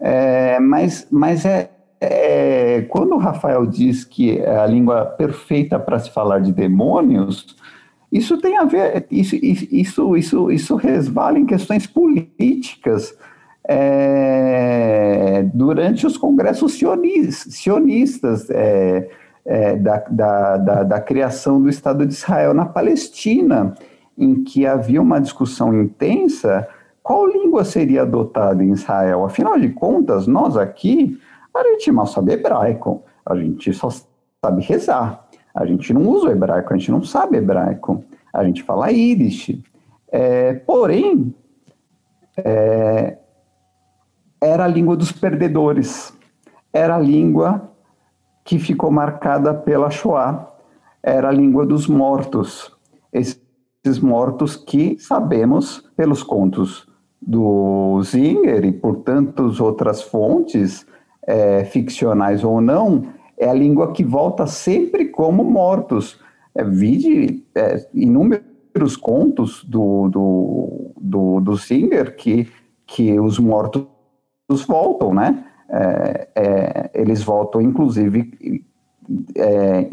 É, mas, mas é, é, quando o Rafael diz que é a língua perfeita para se falar de demônios, isso tem a ver, isso, isso, isso, isso resvala em questões políticas é, durante os congressos sionistas é, é, da, da, da, da criação do Estado de Israel na Palestina, em que havia uma discussão intensa qual língua seria adotada em Israel. Afinal de contas, nós aqui a gente mal sabe hebraico, a gente só sabe rezar. A gente não usa hebraico, a gente não sabe hebraico, a gente fala Yiddish. É, porém, é, era a língua dos perdedores, era a língua que ficou marcada pela Shoah. Era a língua dos mortos. Esses mortos que sabemos pelos contos do Zinger e por tantas outras fontes, é, ficcionais ou não, é a língua que volta sempre como mortos. É, vide é, inúmeros contos do, do, do, do Zinger que, que os mortos voltam, né? É, é, eles voltam, inclusive, é,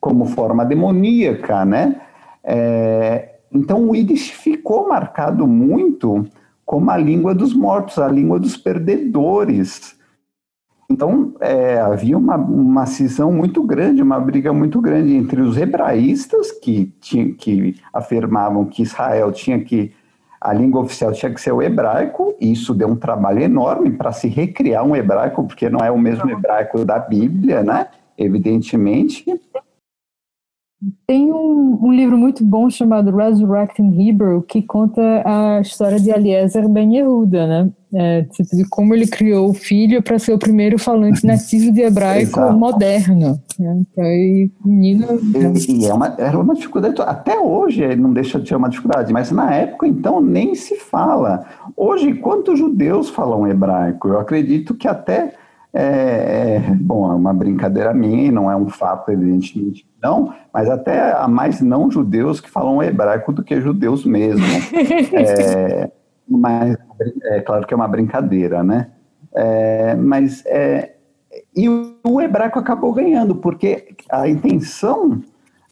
como forma demoníaca, né? É, então, o Yiddish ficou marcado muito como a língua dos mortos, a língua dos perdedores. Então, é, havia uma, uma cisão muito grande, uma briga muito grande entre os hebraístas, que, tinha, que afirmavam que Israel tinha que a língua oficial tinha que ser o hebraico, e isso deu um trabalho enorme para se recriar um hebraico, porque não é o mesmo hebraico da Bíblia, né? Evidentemente. Tem um, um, livro muito bom chamado Resurrecting Hebrew, que conta a história de Eliezer Ben Yehuda, né? É, tipo, de como ele criou o filho para ser o primeiro falante nativo de hebraico moderno. Né? Aí, menino, e, e, é uma, era uma dificuldade, até hoje não deixa de ser uma dificuldade, mas na época então nem se fala. Hoje, quantos judeus falam hebraico? Eu acredito que até é, bom, é uma brincadeira minha, não é um fato, evidentemente não, mas até há mais não judeus que falam hebraico do que judeus mesmo. é, mas é claro que é uma brincadeira, né? É, mas é, e o, o, hebraico acabou ganhando, porque a intenção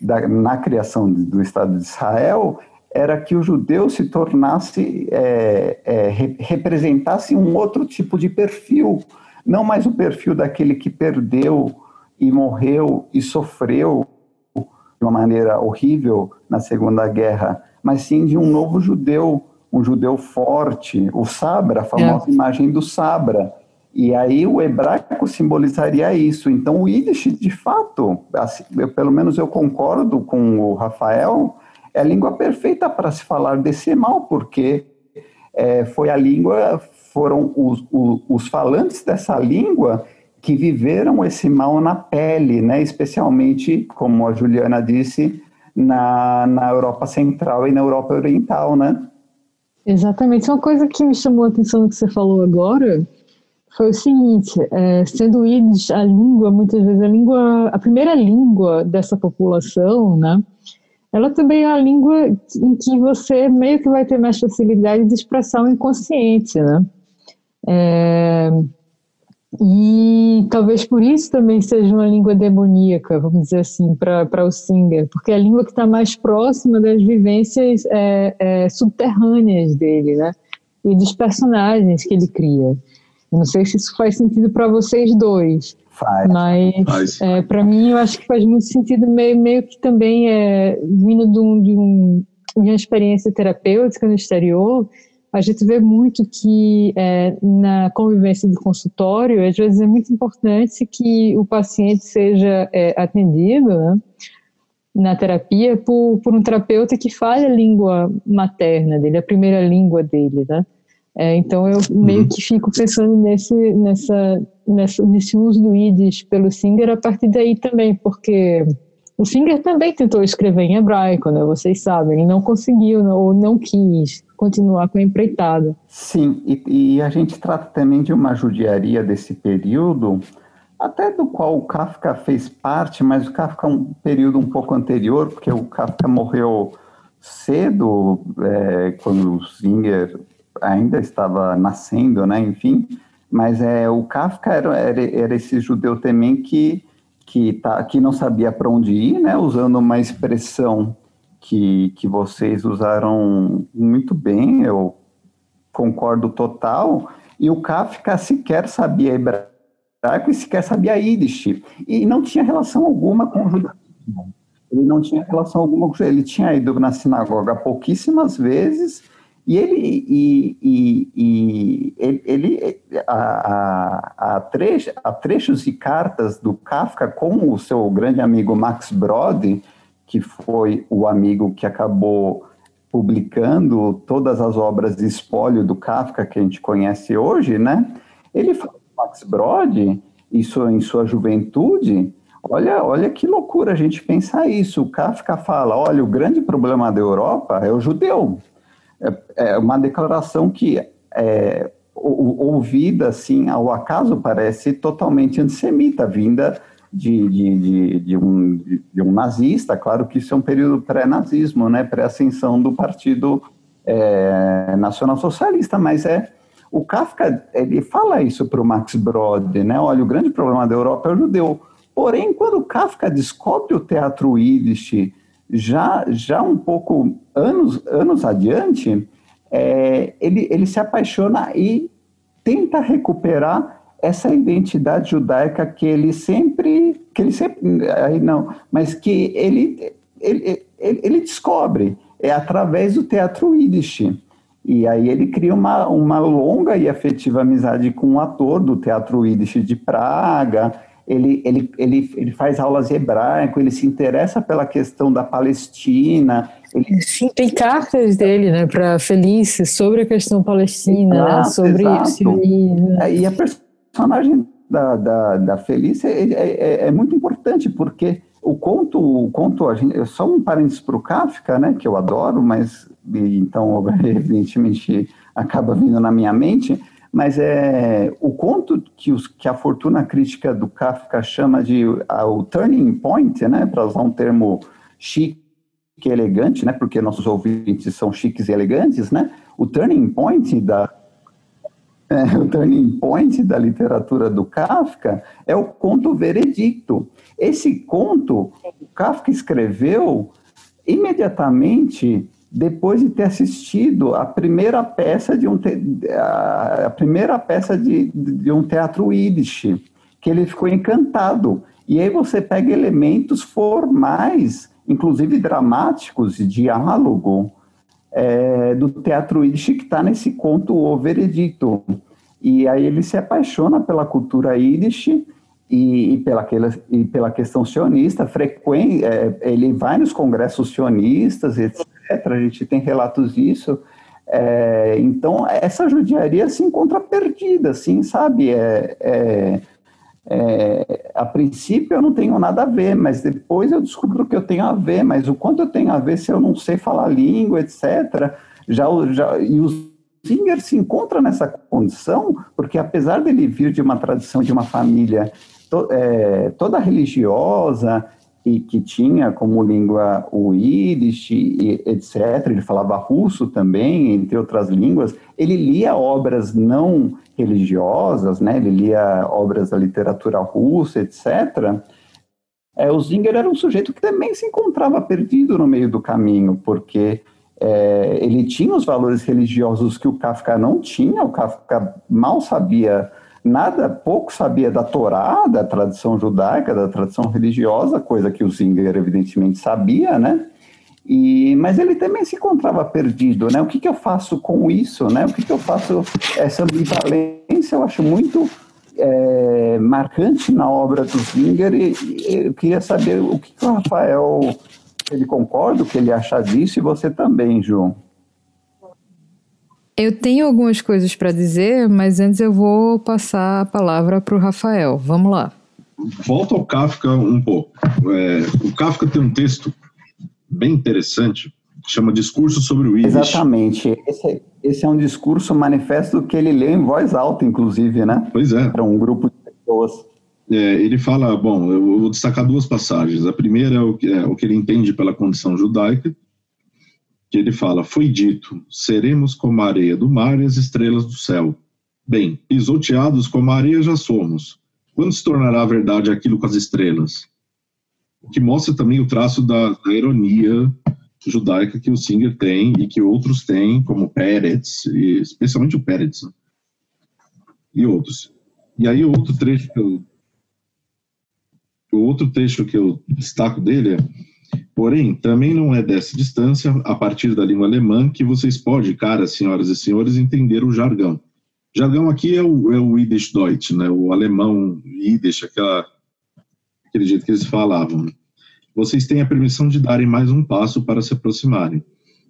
da, na criação do Estado de Israel era que o judeu se tornasse, é, é, representasse um outro tipo de perfil não mais o perfil daquele que perdeu e morreu e sofreu de uma maneira horrível na Segunda Guerra, mas sim de um novo judeu, um judeu forte, o Sabra, a famosa é. imagem do Sabra. E aí o hebraico simbolizaria isso. Então o Yiddish, de fato, assim, eu, pelo menos eu concordo com o Rafael, é a língua perfeita para se falar desse mal, porque é, foi a língua foram os, os, os falantes dessa língua que viveram esse mal na pele, né? especialmente, como a Juliana disse, na, na Europa Central e na Europa Oriental, né? Exatamente. Uma coisa que me chamou a atenção que você falou agora foi o seguinte: é, sendo o a língua, muitas vezes a língua, a primeira língua dessa população, né? ela também é a língua em que você meio que vai ter mais facilidade de expressar o inconsciente, né? É, e talvez por isso também seja uma língua demoníaca, vamos dizer assim, para o Singer, porque é a língua que está mais próxima das vivências é, é, subterrâneas dele, né? E dos personagens que ele cria. Eu não sei se isso faz sentido para vocês dois. Faz. Mas é, para mim eu acho que faz muito sentido, meio, meio que também é vindo de, um, de, um, de uma experiência terapêutica no exterior a gente vê muito que é, na convivência do consultório, às vezes é muito importante que o paciente seja é, atendido né, na terapia por, por, um terapeuta que fale a língua materna dele, a primeira língua dele, né? É, então eu meio uhum. que fico pensando nesse, nessa, nessa, nesse uso do Yiddish pelo Singer a partir daí também, porque o Singer também tentou escrever em hebraico, né? Vocês sabem, ele não conseguiu ou não quis continuar com a empreitada. Sim, e, e, a gente trata também de uma judiaria desse período, até do qual o Kafka fez parte, mas o Kafka é um período um pouco anterior, porque o Kafka morreu cedo, é, quando o Singer ainda estava nascendo, né? Enfim, mas é o Kafka era, era, era esse judeu também que que, tá, que não sabia para onde ir, né? Usando uma expressão que, que vocês usaram muito bem, eu concordo total, e o Kafka sequer sabia hebraico e sequer sabia Yiddish, e não tinha relação alguma com o judaísmo. Ele não tinha relação alguma com ele tinha ido na sinagoga pouquíssimas vezes, e ele, e, e, e ele, a, a, a, a trechos e cartas do Kafka com o seu grande amigo Max Brod, que foi o amigo que acabou publicando todas as obras de espólio do Kafka que a gente conhece hoje, né? Ele fala Max Brod isso em sua juventude, olha, olha que loucura a gente pensar isso. O Kafka fala, olha, o grande problema da Europa é o judeu. É, é uma declaração que é, ouvida assim ao acaso parece totalmente antissemita, vinda de, de, de, de um, de, um nazista, claro que isso é um período pré-nazismo, né, pré-ascensão do Partido é, Nacional Socialista, mas é o Kafka ele fala isso para o Max Brod, né? Olha, o grande problema da Europa é o judeu. Porém, quando Kafka descobre o teatro Yiddish, já, já um pouco anos, anos adiante, é, ele, ele se apaixona e tenta recuperar essa identidade judaica que ele sempre, que ele sempre, aí não, mas que ele, ele, ele, ele descobre é através do teatro Yiddish. E aí ele cria uma, uma longa e afetiva amizade com um ator do Teatro Yiddish de Praga, ele, ele, ele, ele faz aulas hebraico, ele se interessa pela questão da Palestina. Ele... Sim, tem cartas dele né, para Felice sobre a questão palestina, exato, né, sobre sionismo. É, e a personagem da, da, da Felice é, é, é, é muito importante, porque o conto, o conto a gente, só um parênteses para o Kafka, né, que eu adoro, mas então evidentemente acaba vindo na minha mente, mas é o conto que, os, que a fortuna crítica do Kafka chama de a, o turning point, né, para usar um termo chique e elegante, né, porque nossos ouvintes são chiques e elegantes, né, o turning point da é, o turning point da literatura do Kafka é o conto Veredicto. Esse conto, Kafka escreveu imediatamente depois de ter assistido a primeira peça de um, te, a primeira peça de, de um teatro Yiddish, que ele ficou encantado. E aí você pega elementos formais, inclusive dramáticos, de diálogo, é, do teatro Yiddish que está nesse conto O Veredito. E aí ele se apaixona pela cultura Yiddish e, e pela, e pela questão sionista, frequente, é, ele vai nos congressos sionistas, etc. A gente tem relatos disso. É, então, essa judiaria se encontra perdida, assim, sabe? É, é, a princípio eu não tenho nada a ver, mas depois eu descubro que eu tenho a ver, mas o quanto eu tenho a ver se eu não sei falar língua, etc. Já, já, e o Singer se encontra nessa condição, porque apesar dele vir de uma tradição, de uma família to, é, toda religiosa, e que tinha como língua o Yiddish, etc. Ele falava russo também, entre outras línguas. Ele lia obras não religiosas, né? Ele lia obras da literatura russa, etc. É, o Zinger era um sujeito que também se encontrava perdido no meio do caminho, porque é, ele tinha os valores religiosos que o Kafka não tinha. O Kafka mal sabia nada, pouco sabia da Torá, da tradição judaica, da tradição religiosa, coisa que o Singer evidentemente sabia, né? E, mas ele também se encontrava perdido, né? O que, que eu faço com isso, né? O que, que eu faço? Essa ambivalência eu acho muito é, marcante na obra do Singer e, e, eu queria saber o que, que o Rafael, ele concorda, o que ele acha disso e você também, João. Eu tenho algumas coisas para dizer, mas antes eu vou passar a palavra para o Rafael. Vamos lá. Volta ao Kafka um pouco. É, o Kafka tem um texto bem interessante que chama Discurso sobre o Yiddish. Exatamente. Esse, esse, é um discurso manifesto que ele lê em voz alta, inclusive, né? Pois é. Para um grupo de pessoas. É, ele fala, bom, eu vou destacar duas passagens. A primeira é o, que, é o que ele entende pela condição judaica, que ele fala: Foi dito, seremos como a areia do mar e as estrelas do céu. Bem, pisoteados como a areia já somos. Quando se tornará verdade aquilo com as estrelas? O que mostra também o traço da, da ironia judaica que o Singer tem e que outros têm, como Peretz, especialmente o Peretz, né? e outros. E aí outro trecho que eu, o outro trecho que eu destaco dele é Porém, também não é dessa distância, a partir da língua alemã, que vocês podem, caras, senhoras e senhores, entender o jargão. Jargão aqui é o, é o Yiddish Deutsch, né? o alemão Yiddish, aquela, aquele jeito que eles falavam. Vocês têm a permissão de darem mais um passo para se aproximarem.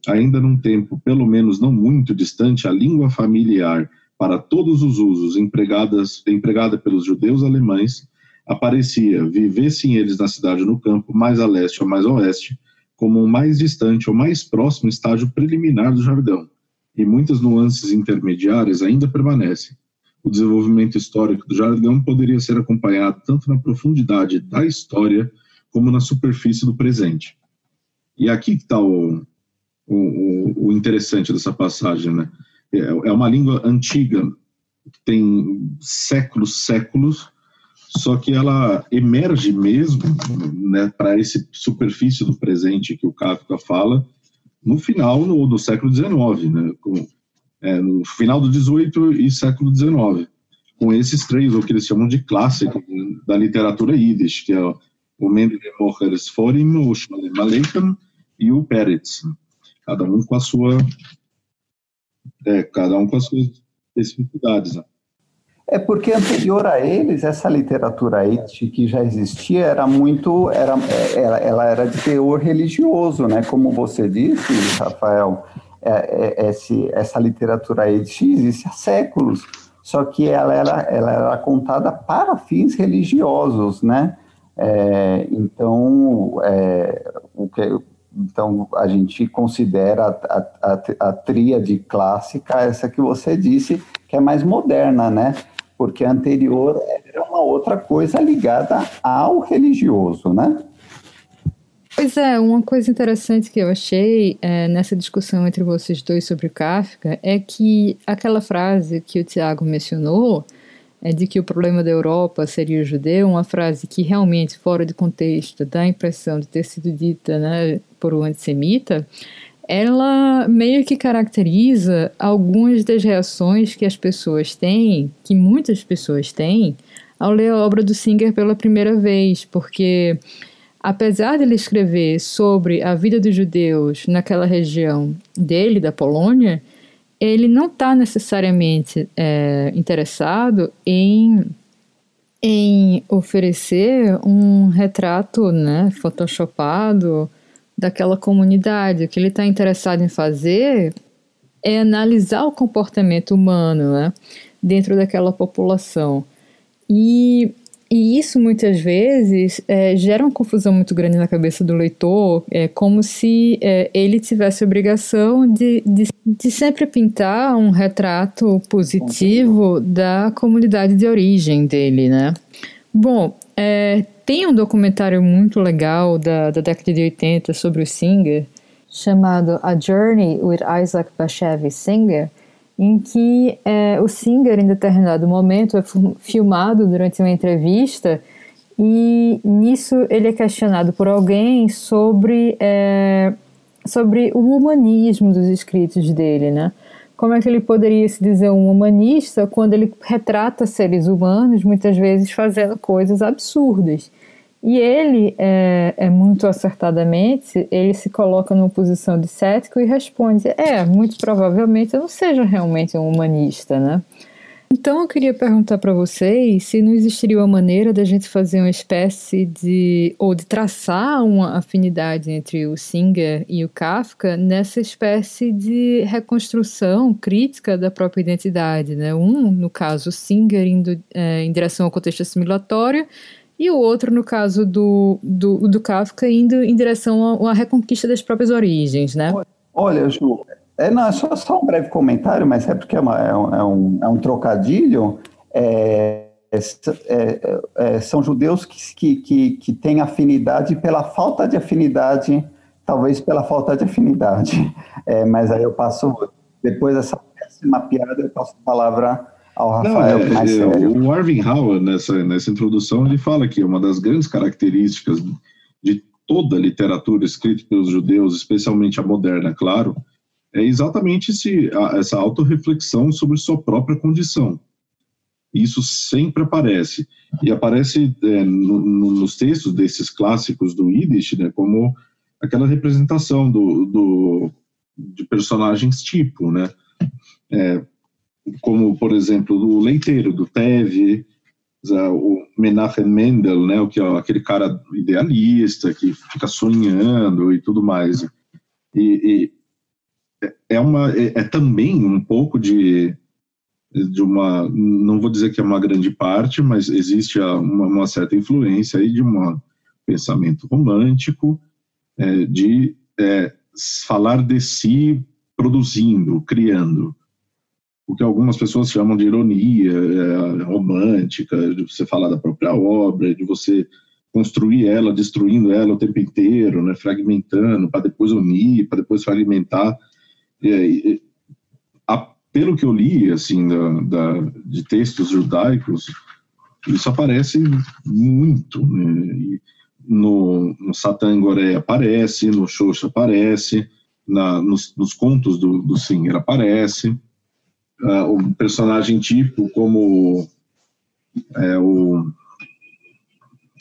Ainda num tempo, pelo menos não muito distante, a língua familiar para todos os usos empregada pelos judeus alemães, aparecia, vivessem eles na cidade ou no campo, mais a leste ou mais a oeste, como um mais distante ou mais próximo estágio preliminar do Jardão, e muitas nuances intermediárias ainda permanecem. O desenvolvimento histórico do Jardão poderia ser acompanhado tanto na profundidade da história como na superfície do presente. E aqui está o, o, o, interessante dessa passagem, né? É, é uma língua antiga, que tem séculos, séculos, só que ela emerge mesmo né, para essa superfície do presente que o Kafka fala no final no, do século XIX, né, com, é, no final do XVIII e século XIX, com esses três, o que eles chamam de clássico da literatura Yiddish, que é o Mendele Moheres Forim, o Shalem Aleichem e o Peretz, cada um com a sua é, cada um com as suas especificidades. Né? É porque anterior a eles, essa literatura Yiddish que já existia era muito, era, era, ela era de teor religioso, né? Como você disse, Rafael, é, é, esse, essa literatura Yiddish existe há séculos, só que ela era, ela era contada para fins religiosos, né? É, então, é, o que, então, a gente considera a, a, a tríade clássica, essa que você disse, que é mais moderna, né? Porque a anterior era uma outra coisa ligada ao religioso, né? Pois é, uma coisa interessante que eu achei é, nessa discussão entre vocês dois sobre o Kafka é que aquela frase que o Tiago mencionou, é de que o problema da Europa seria o judeu, uma frase que realmente, fora de contexto, dá a impressão de ter sido dita né, por um antissemita, ela meio que caracteriza algumas das reações que as pessoas têm, que muitas pessoas têm, ao ler a obra do Singer pela primeira vez, porque apesar de ele escrever sobre a vida dos judeus naquela região dele, da Polônia, ele não está necessariamente é, interessado em, em oferecer um retrato né, photoshopado daquela comunidade. O que ele está interessado em fazer é analisar o comportamento humano né, dentro daquela população. E, e isso muitas vezes é, gera uma confusão muito grande na cabeça do leitor, é como se é, ele tivesse a obrigação de, de, de sempre pintar um retrato positivo da comunidade de origem dele, né? Bom, é, tem um documentário muito legal da, da década de 80 sobre o Singer, chamado A Journey with Isaac Bashevis Singer, em que é, o Singer, em determinado momento, é filmado durante uma entrevista e nisso ele é questionado por alguém sobre, é, sobre o humanismo dos escritos dele, né? Como é que ele poderia se dizer um humanista quando ele retrata seres humanos, muitas vezes fazendo coisas absurdas? E ele, é, é, muito acertadamente, ele se coloca numa posição de cético e responde: é, muito provavelmente eu não seja realmente um humanista, né? Então eu queria perguntar para vocês se não existiria uma maneira da gente fazer uma espécie de ou de traçar uma afinidade entre o Singer e o Kafka nessa espécie de reconstrução crítica da própria identidade, né? Um, no caso, Singer indo é, em direção ao contexto assimilatório e o outro, no caso do, do, do Kafka, indo em direção à reconquista das próprias origens, né? Olha, Ju, é, não, é só, só um breve comentário, mas é porque é, uma, é, um, é, um, é um trocadilho. É, é, é, é, são judeus que, que, que, que têm afinidade pela falta de afinidade, talvez pela falta de afinidade. mas aí eu passo, depois dessa péssima piada, eu passo a palavra ao Rafael Não, é, mais é, sério. O Arvin Howard, nessa, nessa introdução, ele fala que uma das grandes características de toda a literatura escrita pelos judeus, especialmente a moderna, claro, é exatamente esse, essa autorreflexão sobre sua própria condição. Isso sempre aparece. E aparece é, no, no, nos textos desses clássicos do Yiddish, né, como aquela representação do, do, de personagens tipo, né? É, como, por exemplo, o leiteiro, do Teve, o Menachem Mendel, né, o que é aquele cara idealista que fica sonhando e tudo mais. E, e é uma é, é, também um pouco de de uma, não vou dizer que é uma grande parte, mas existe uma, uma certa influência aí de um pensamento romântico, é, de é, falar de si produzindo, criando, o que algumas pessoas chamam de ironia é, romântica, de você falar da própria obra, de você construir ela, destruindo ela o tempo inteiro, né, fragmentando, para depois unir, para depois fragmentar. E, a, pelo que eu li, assim, da, da, de textos judaicos, isso aparece muito, né, no, no Goré aparece, no Xoxa aparece, na, nos, nos, contos do, do Singer aparece, uh, um personagem tipo como é, o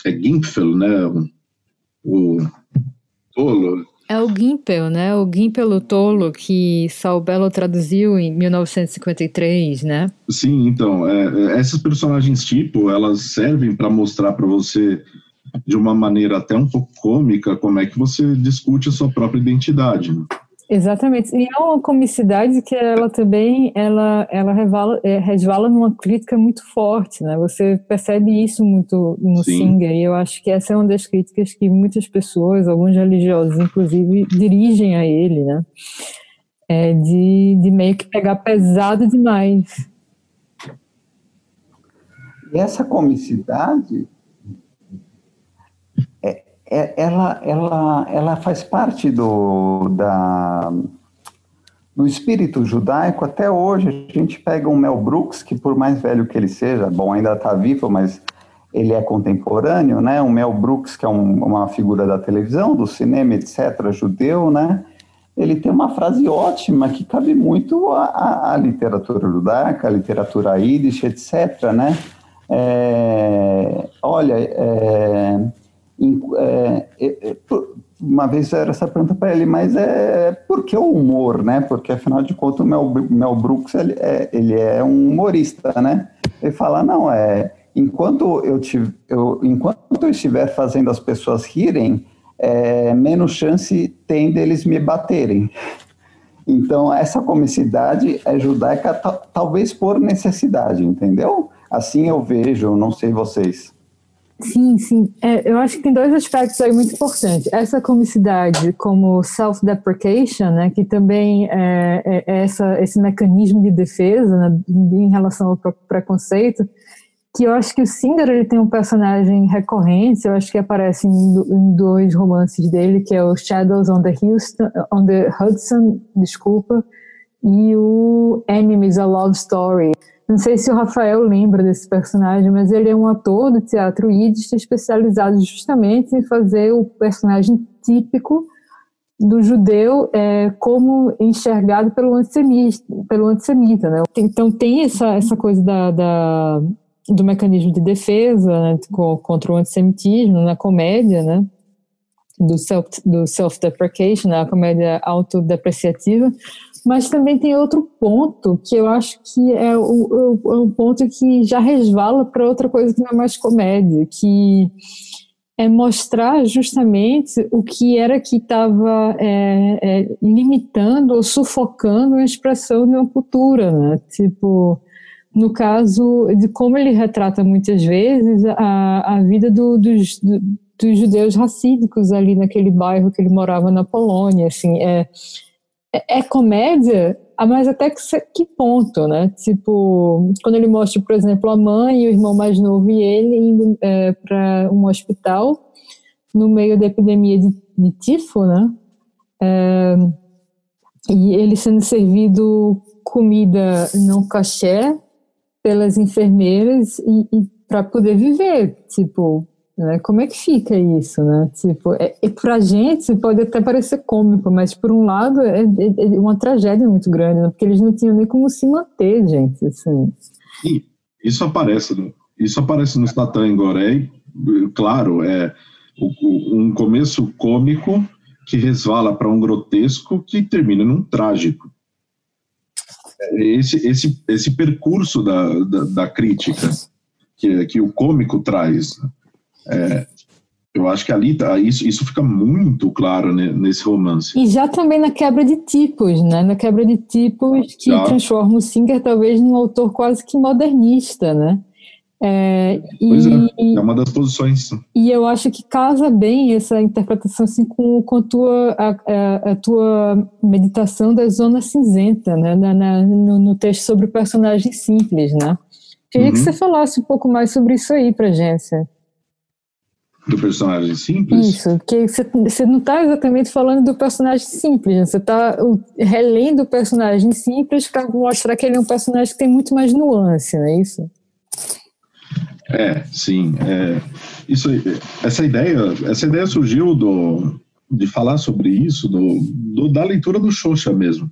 é Gimpel, né? O tolo. É o Gimpel, né? O Gimpel tolo que Saul traduziu em 1953, né? Sim, então, é, é, essas personagens tipo, elas servem para mostrar para você de uma maneira até um pouco cômica como é que você discute a sua própria identidade. Né? Exatamente. E é uma comicidade que ela também ela, ela revala, é, resvala numa crítica muito forte, né? Você percebe isso muito no Sim. Singer, e eu acho que essa é uma das críticas que muitas pessoas, alguns religiosos, inclusive, dirigem a ele, né? É de, de meio que pegar pesado demais. E essa comicidade ela, ela, ela faz parte do, da, do espírito judaico até hoje. A gente pega um Mel Brooks, que por mais velho que ele seja, bom, ainda está vivo, mas ele é contemporâneo, né? O Mel Brooks, que é um, uma figura da televisão, do cinema, etc., judeu, né? Ele tem uma frase ótima que cabe muito à, à literatura judaica, à literatura yiddish, etc., né? É, olha, é, é, é, é uma vez era essa pergunta para ele, mas é por que o humor, né? Porque afinal de contas o Mel, Mel Brooks ele é, ele é um humorista, né? Ele fala não é enquanto eu, tive, eu enquanto eu estiver fazendo as pessoas rirem, é, menos chance tem deles me baterem. Então essa comicidade é judaica talvez por necessidade, entendeu? Assim eu vejo, não sei vocês. Sim, sim. É, eu acho que tem dois aspectos aí muito importantes. Essa comicidade como self-deprecation, né, que também é, é, é essa, esse mecanismo de defesa né, em relação ao preconceito, que eu acho que o Singer ele tem um personagem recorrente, eu acho que aparece em, em dois romances dele, que é o Shadows on the, Houston, on the Hudson, desculpa, e o Enemies, a Love Story. Não sei se o Rafael lembra desse personagem, mas ele é um ator do teatro Yiddish especializado justamente em fazer o personagem típico do judeu é, como enxergado pelo antissemita, pelo antissemita né? Então tem essa, essa coisa da, da do mecanismo de defesa né, contra o antissemitismo na comédia, né? do self do self-deprecation, né, a comédia autodepreciativa, mas também tem outro ponto que eu acho que é, o, o, é um ponto que já resvala para outra coisa que não é mais comédia, que é mostrar justamente o que era que estava é, é, limitando ou sufocando a expressão de uma cultura, né? Tipo, no caso de como ele retrata muitas vezes a, a vida do, dos, do, dos judeus racídicos ali naquele bairro que ele morava na Polônia, assim, é é, é comédia, ah, mas até que, que ponto, né? Tipo, quando ele mostra, por exemplo, a mãe e o irmão mais novo e ele indo é, para um hospital no meio da epidemia de, de tifo, né? É, e ele sendo servido comida não cachê pelas enfermeiras e, e para poder viver, tipo, né? Como é que fica isso, né? Tipo, é, e pra gente pode até parecer cômico, mas por um lado é, é, é uma tragédia muito grande, né? porque eles não tinham nem como se manter, gente, assim. Sim, isso aparece, isso aparece no Satan em Gorei, claro, é um começo cômico que resvala para um grotesco que termina num trágico. Esse, esse, esse percurso da, da, da crítica que, que o cômico traz, é, eu acho que ali tá, isso, isso fica muito claro né, nesse romance. E já também na quebra de tipos, né? Na quebra de tipos que já. transforma o Singer talvez num autor quase que modernista, né? É, pois é, e, é, é uma das posições. E eu acho que casa bem essa interpretação assim, com, com a, tua, a, a, a tua meditação da zona cinzenta, né? Na, na, no, no, texto sobre o personagem simples, né? Queria uhum. que você falasse um pouco mais sobre isso aí pra gente. Do personagem simples? Isso, porque você, não está exatamente falando do personagem simples, né? você está relendo o personagem simples para mostrar que ele é um personagem que tem muito mais nuance, não é isso? É, sim. É, isso, essa ideia, essa ideia surgiu do, de falar sobre isso do, do da leitura do Xoxa mesmo.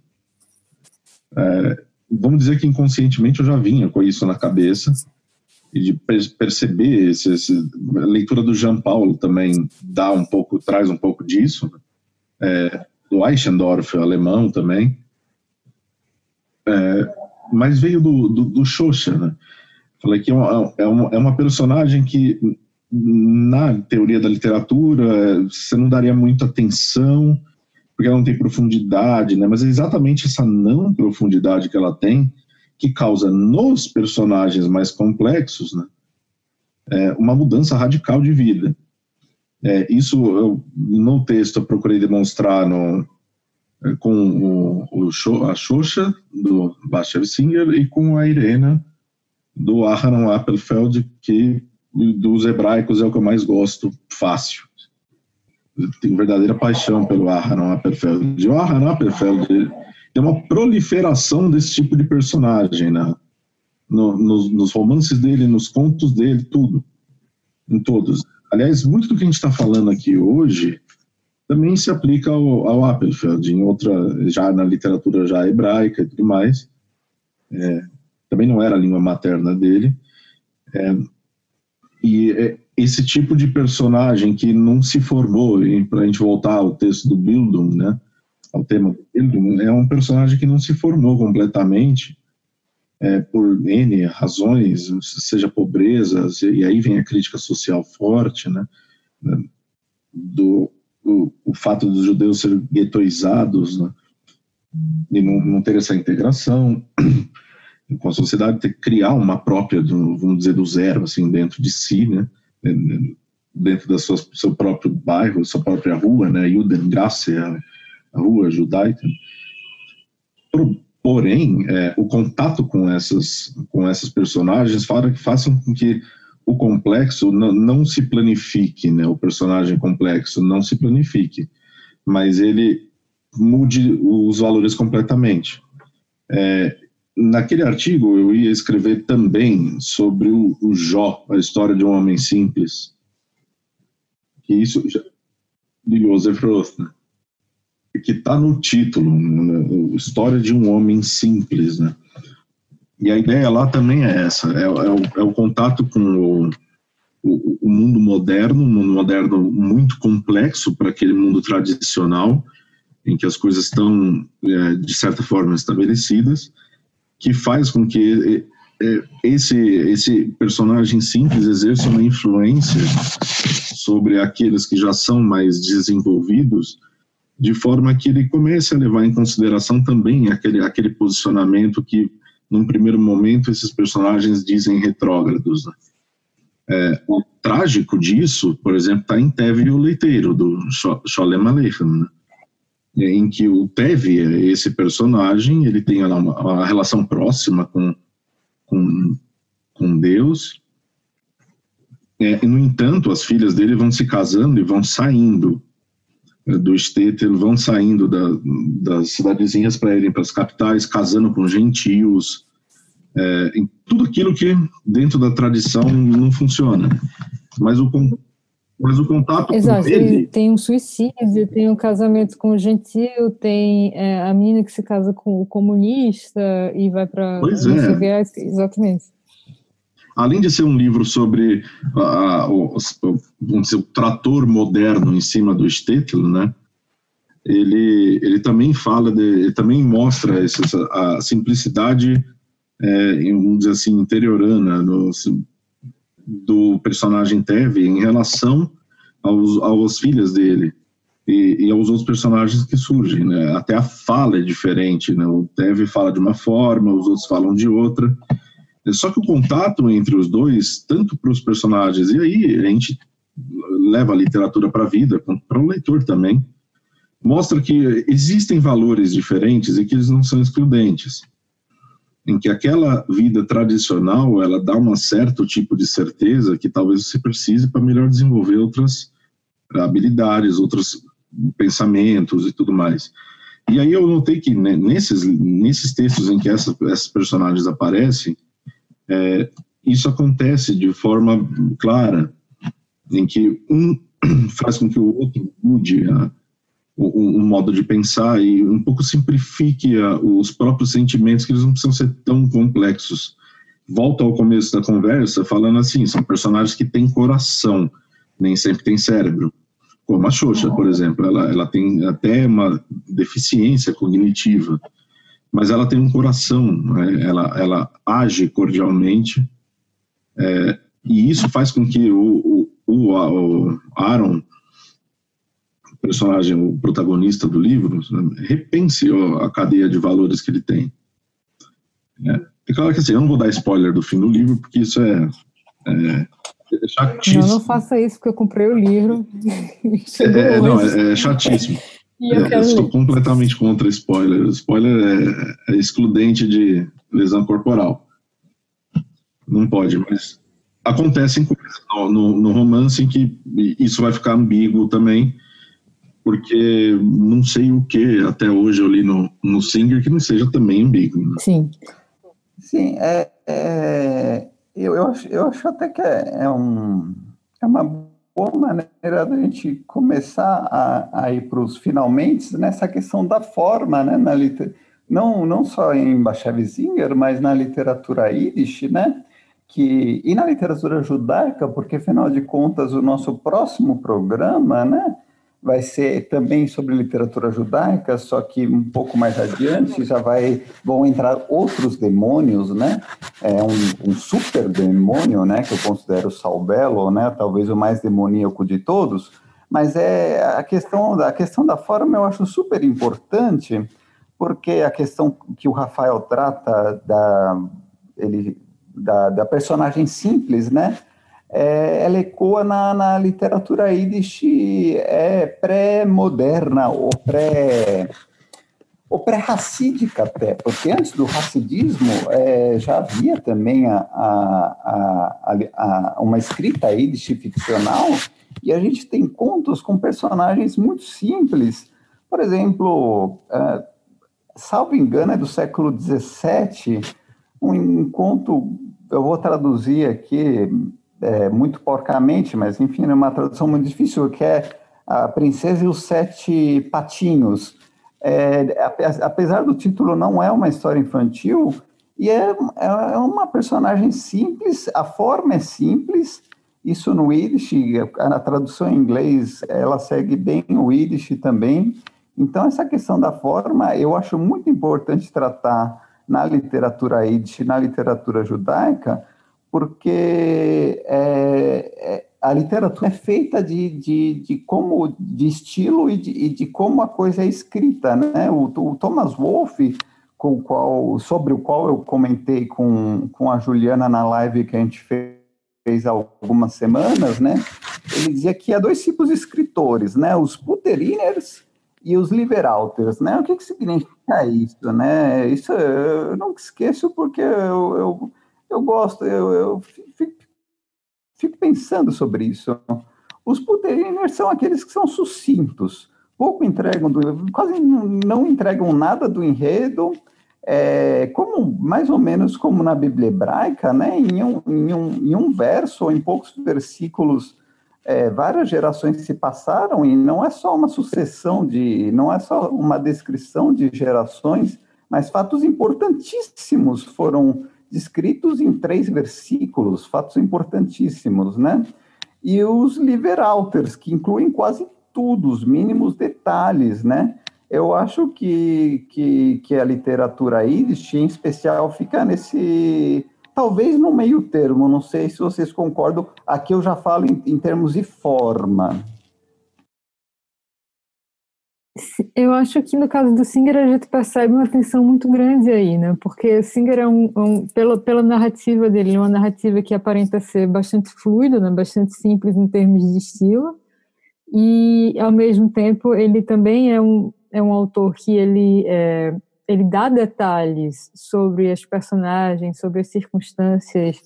É, vamos dizer que inconscientemente eu já vinha com isso na cabeça e de perceber esse, esse, a leitura do Jean Paulo também dá um pouco traz um pouco disso é, do Eichendorff alemão também é, mas veio do, do, do Xoxa, né? Falei que é uma, é uma, é uma personagem que, na teoria da literatura, você não daria muita atenção, porque ela não tem profundidade, né? Mas é exatamente essa não profundidade que ela tem que causa nos personagens mais complexos, né? É uma mudança radical de vida. É, isso eu, no texto eu procurei demonstrar no, é, com o, o, a Xoxa do Bastian Singer e com a Irena do Aharon Appelfeld, que dos hebraicos é o que eu mais gosto, fácil. Eu tenho verdadeira paixão pelo Aharon Appelfeld. O Aharon Appelfeld tem uma proliferação desse tipo de personagem, né? No, nos, nos, romances dele, nos contos dele, tudo. Em todos. Aliás, muito do que a gente está falando aqui hoje também se aplica ao, ao Appelfeld, em outra, já na literatura já hebraica e tudo mais. É, também não era a língua materna dele. É, e é esse tipo de personagem que não se formou, para a gente voltar ao texto do Bildung, né, ao tema do Bildung, é um personagem que não se formou completamente é, por N razões, seja pobreza, e aí vem a crítica social forte, né, do o, fato dos judeus serem guetoizados, né, e não, não ter essa integração, com a sociedade, ter criar uma própria, vamos dizer, do zero, assim, dentro de si, né? Dentro sua, seu próprio bairro, sua própria rua, né? Judengasse, rua judaica. Porém, é, o contato com essas, com essas personagens que façam com que o complexo não, se planifique, né? O personagem complexo não se planifique, mas ele mude os valores completamente. É, naquele artigo eu ia escrever também sobre o, o Jó, a história de um homem simples. Que isso de Joseph Roth, né? Que está no título, né? história de um homem simples, né? E a ideia lá também é essa, é, é, o, é o, contato com o, o, o, mundo moderno, um mundo moderno muito complexo para aquele mundo tradicional, em que as coisas estão, é, de certa forma, estabelecidas, que faz com que é, esse, esse personagem simples exerça uma influência sobre aqueles que já são mais desenvolvidos, de forma que ele comece a levar em consideração também aquele, aquele posicionamento que, num primeiro momento, esses personagens dizem retrógrados. Né? É, o trágico disso, por exemplo, está em Teve o Leiteiro, do Sholem Aleichem, né? em que o Tevi, esse personagem, ele tem uma, uma relação próxima com, com, com Deus. É, no entanto, as filhas dele vão se casando e vão saindo é, do Esteter, vão saindo da, das cidadezinhas para irem para as capitais, casando com gentios, é, em tudo aquilo que dentro da tradição não funciona. Mas o, mas o contato Exato, com ele... Tem um suicídio, tem um casamento com o gentil, tem é, a menina que se casa com o comunista e vai para pois é. exatamente. Além de ser um livro sobre uh, o, o, o, trator moderno em cima do Stetl, né? Ele, ele também fala, de, ele também mostra essa, a simplicidade, é, vamos dizer assim, interiorana do personagem Teve em relação aos, aos filhos dele e, e, aos outros personagens que surgem, né? Até a fala é diferente, né? O Teve fala de uma forma, os outros falam de outra. Só que o contato entre os dois, tanto para os personagens, e aí a gente leva a literatura para a vida, para o leitor também, mostra que existem valores diferentes e que eles não são excludentes. Em que aquela vida tradicional, ela dá um certo tipo de certeza que talvez você precise para melhor desenvolver outras habilidades, outros pensamentos e tudo mais. E aí eu notei que né, nesses, nesses textos em que essa, esses personagens aparecem, é, isso acontece de forma clara, em que um faz com que o outro mude a, o, o, modo de pensar e um pouco simplifique a, os próprios sentimentos, que eles não precisam ser tão complexos. Volto ao começo da conversa falando assim, são personagens que têm coração, nem sempre têm cérebro como a Xoxa, por exemplo, ela, ela tem até uma deficiência cognitiva, mas ela tem um coração, né? ela, ela age cordialmente, é, e isso faz com que o, o, o Aaron, o personagem, o protagonista do livro, né, repense a cadeia de valores que ele tem. É, é claro que assim, eu não vou dar spoiler do fim do livro, porque isso é, é é chatíssimo. Não, não faça isso, porque eu comprei o livro. é, não, é, é chatíssimo. É, eu estou completamente contra spoiler. O spoiler é, é, excludente de lesão corporal. Não pode, mas acontecem coisas no, no, no, romance em que isso vai ficar ambíguo também, porque não sei o que até hoje eu li no, no Singer que não seja também ambíguo. Né? Sim. Sim, é, é eu, eu, acho, eu acho até que é, é, um, é uma boa maneira da gente começar a, a ir para os finalmente nessa questão da forma, né, na liter, não, não só em Bashevis-Singer, mas na literatura Yiddish, né, que, e na literatura judaica, porque afinal de contas o nosso próximo programa, né, vai ser também sobre literatura judaica, só que um pouco mais adiante já vai vão entrar outros demônios, né? É um, um super demônio, né? Que eu considero Salbelo, né? Talvez o mais demoníaco de todos. Mas é a questão da questão da forma eu acho super importante, porque a questão que o Rafael trata da ele da, da personagem simples, né? é, ela ecoa na, na literatura Yiddish é, pré-moderna ou pré ou pré-racídica até, porque antes do racidismo é, já havia também a, a, a, a, uma escrita Yiddish ficcional e a gente tem contos com personagens muito simples. Por exemplo, é, salvo engano, é do século XVII, um, um conto, eu vou traduzir aqui, é, muito porcamente, mas enfim, é uma tradução muito difícil, que é A Princesa e os Sete Patinhos. É, apesar do título não é uma história infantil, e é, é uma personagem simples, a forma é simples, isso no Yiddish, a tradução em inglês, ela segue bem o Yiddish também, então essa questão da forma eu acho muito importante tratar na literatura Yiddish, na literatura judaica, porque é, é, a literatura é feita de, de, de como de estilo e de, e de, como a coisa é escrita, né? O, o Thomas Wolfe, com o qual, sobre o qual eu comentei com, com a Juliana na live que a gente fez, fez há algumas semanas, né? Ele dizia que há dois tipos de escritores, né? Os Putteriners e os Liberalters, né? O que, que significa isso, né? Isso eu não esqueço porque eu, eu eu gosto, eu, eu fico, fico, pensando sobre isso. Os puteriners são aqueles que são sucintos, pouco entregam, do, quase não entregam nada do enredo, é, como mais ou menos como na Bíblia hebraica, né? Em um, em um, em um verso ou em poucos versículos, é, várias gerações se passaram e não é só uma sucessão de, não é só uma descrição de gerações, mas fatos importantíssimos foram descritos em três versículos, fatos importantíssimos, né? E os liberalters, que incluem quase tudo, os mínimos detalhes, né? Eu acho que, que, que a literatura Yiddish, em especial, fica nesse talvez no meio termo, não sei se vocês concordam, aqui eu já falo em, em termos de forma. Eu acho que no caso do Singer a gente percebe uma tensão muito grande aí, né? Porque Singer é um, um pela, pela narrativa dele, é uma narrativa que aparenta ser bastante fluida, né? bastante simples em termos de estilo, e ao mesmo tempo ele também é um, é um autor que ele é, ele dá detalhes sobre as personagens, sobre as circunstâncias,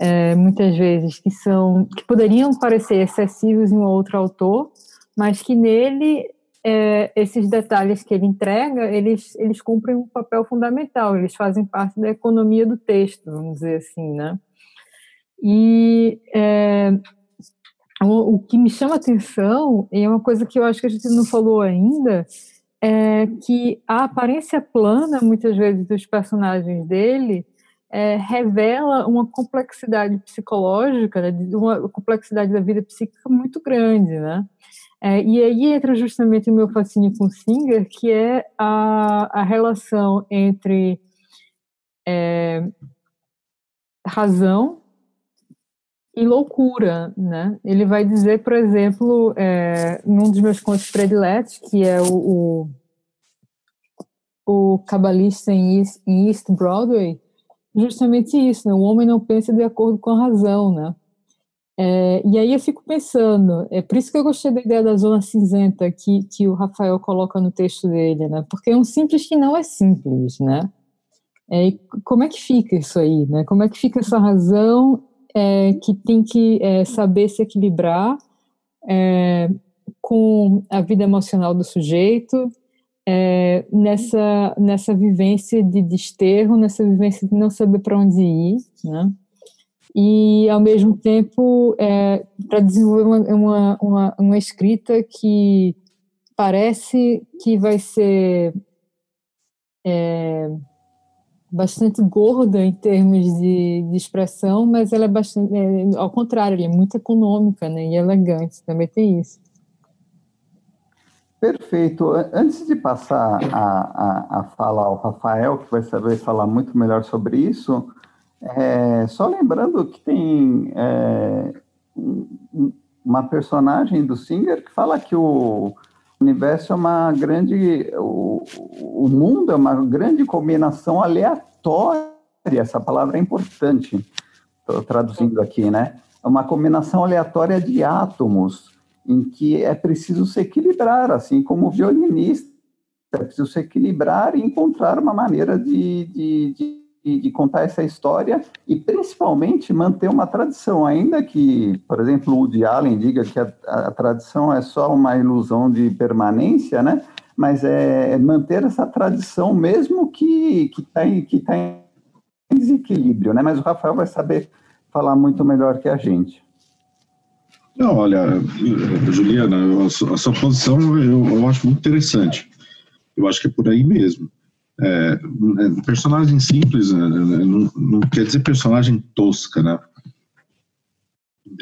é, muitas vezes que são que poderiam parecer excessivos em um outro autor, mas que nele é, esses detalhes que ele entrega, eles eles cumprem um papel fundamental, eles fazem parte da economia do texto, vamos dizer assim, né? E é, o, o que me chama atenção, e é uma coisa que eu acho que a gente não falou ainda, é que a aparência plana, muitas vezes, dos personagens dele é, revela uma complexidade psicológica, né, uma complexidade da vida psíquica muito grande, né? É, e aí entra justamente o meu fascínio com Singer, que é a, a relação entre é, razão e loucura, né? Ele vai dizer, por exemplo, é, num dos meus contos prediletos, que é o, o, o Cabalista em East, em East Broadway, justamente isso, né? O homem não pensa de acordo com a razão, né? É, e aí eu fico pensando, é por isso que eu gostei da ideia da zona cinzenta que, que o Rafael coloca no texto dele, né? Porque é um simples que não é simples, né? É, como é que fica isso aí, né? Como é que fica essa razão é, que tem que é, saber se equilibrar é, com a vida emocional do sujeito, é, nessa, nessa vivência de desterro, nessa vivência de não saber para onde ir, né? E, ao mesmo tempo, é, para desenvolver uma, uma, uma, uma escrita que parece que vai ser é, bastante gorda em termos de, de expressão, mas ela é bastante, é, ao contrário, ela é muito econômica né, e elegante, também tem isso. Perfeito. Antes de passar a, a, a fala ao Rafael, que vai saber falar muito melhor sobre isso, é, só lembrando que tem é, uma personagem do Singer que fala que o, universo é uma grande. O, o mundo é uma grande combinação aleatória. Essa palavra é importante. Estou traduzindo aqui, né? É uma combinação aleatória de átomos em que é preciso se equilibrar, assim como o violinista. É preciso se equilibrar e encontrar uma maneira de, de, de de, de, contar essa história e principalmente manter uma tradição, ainda que, por exemplo, o Woody Allen diga que a, a tradição é só uma ilusão de permanência, né? Mas é, é manter essa tradição mesmo que que está em, tá em desequilíbrio, né? Mas o Rafael vai saber falar muito melhor que a gente. Não, olha, Juliana, a sua posição eu, eu acho muito interessante. Eu acho que é por aí mesmo. É, é, personagem simples né, né, não, não, quer dizer personagem tosca, né?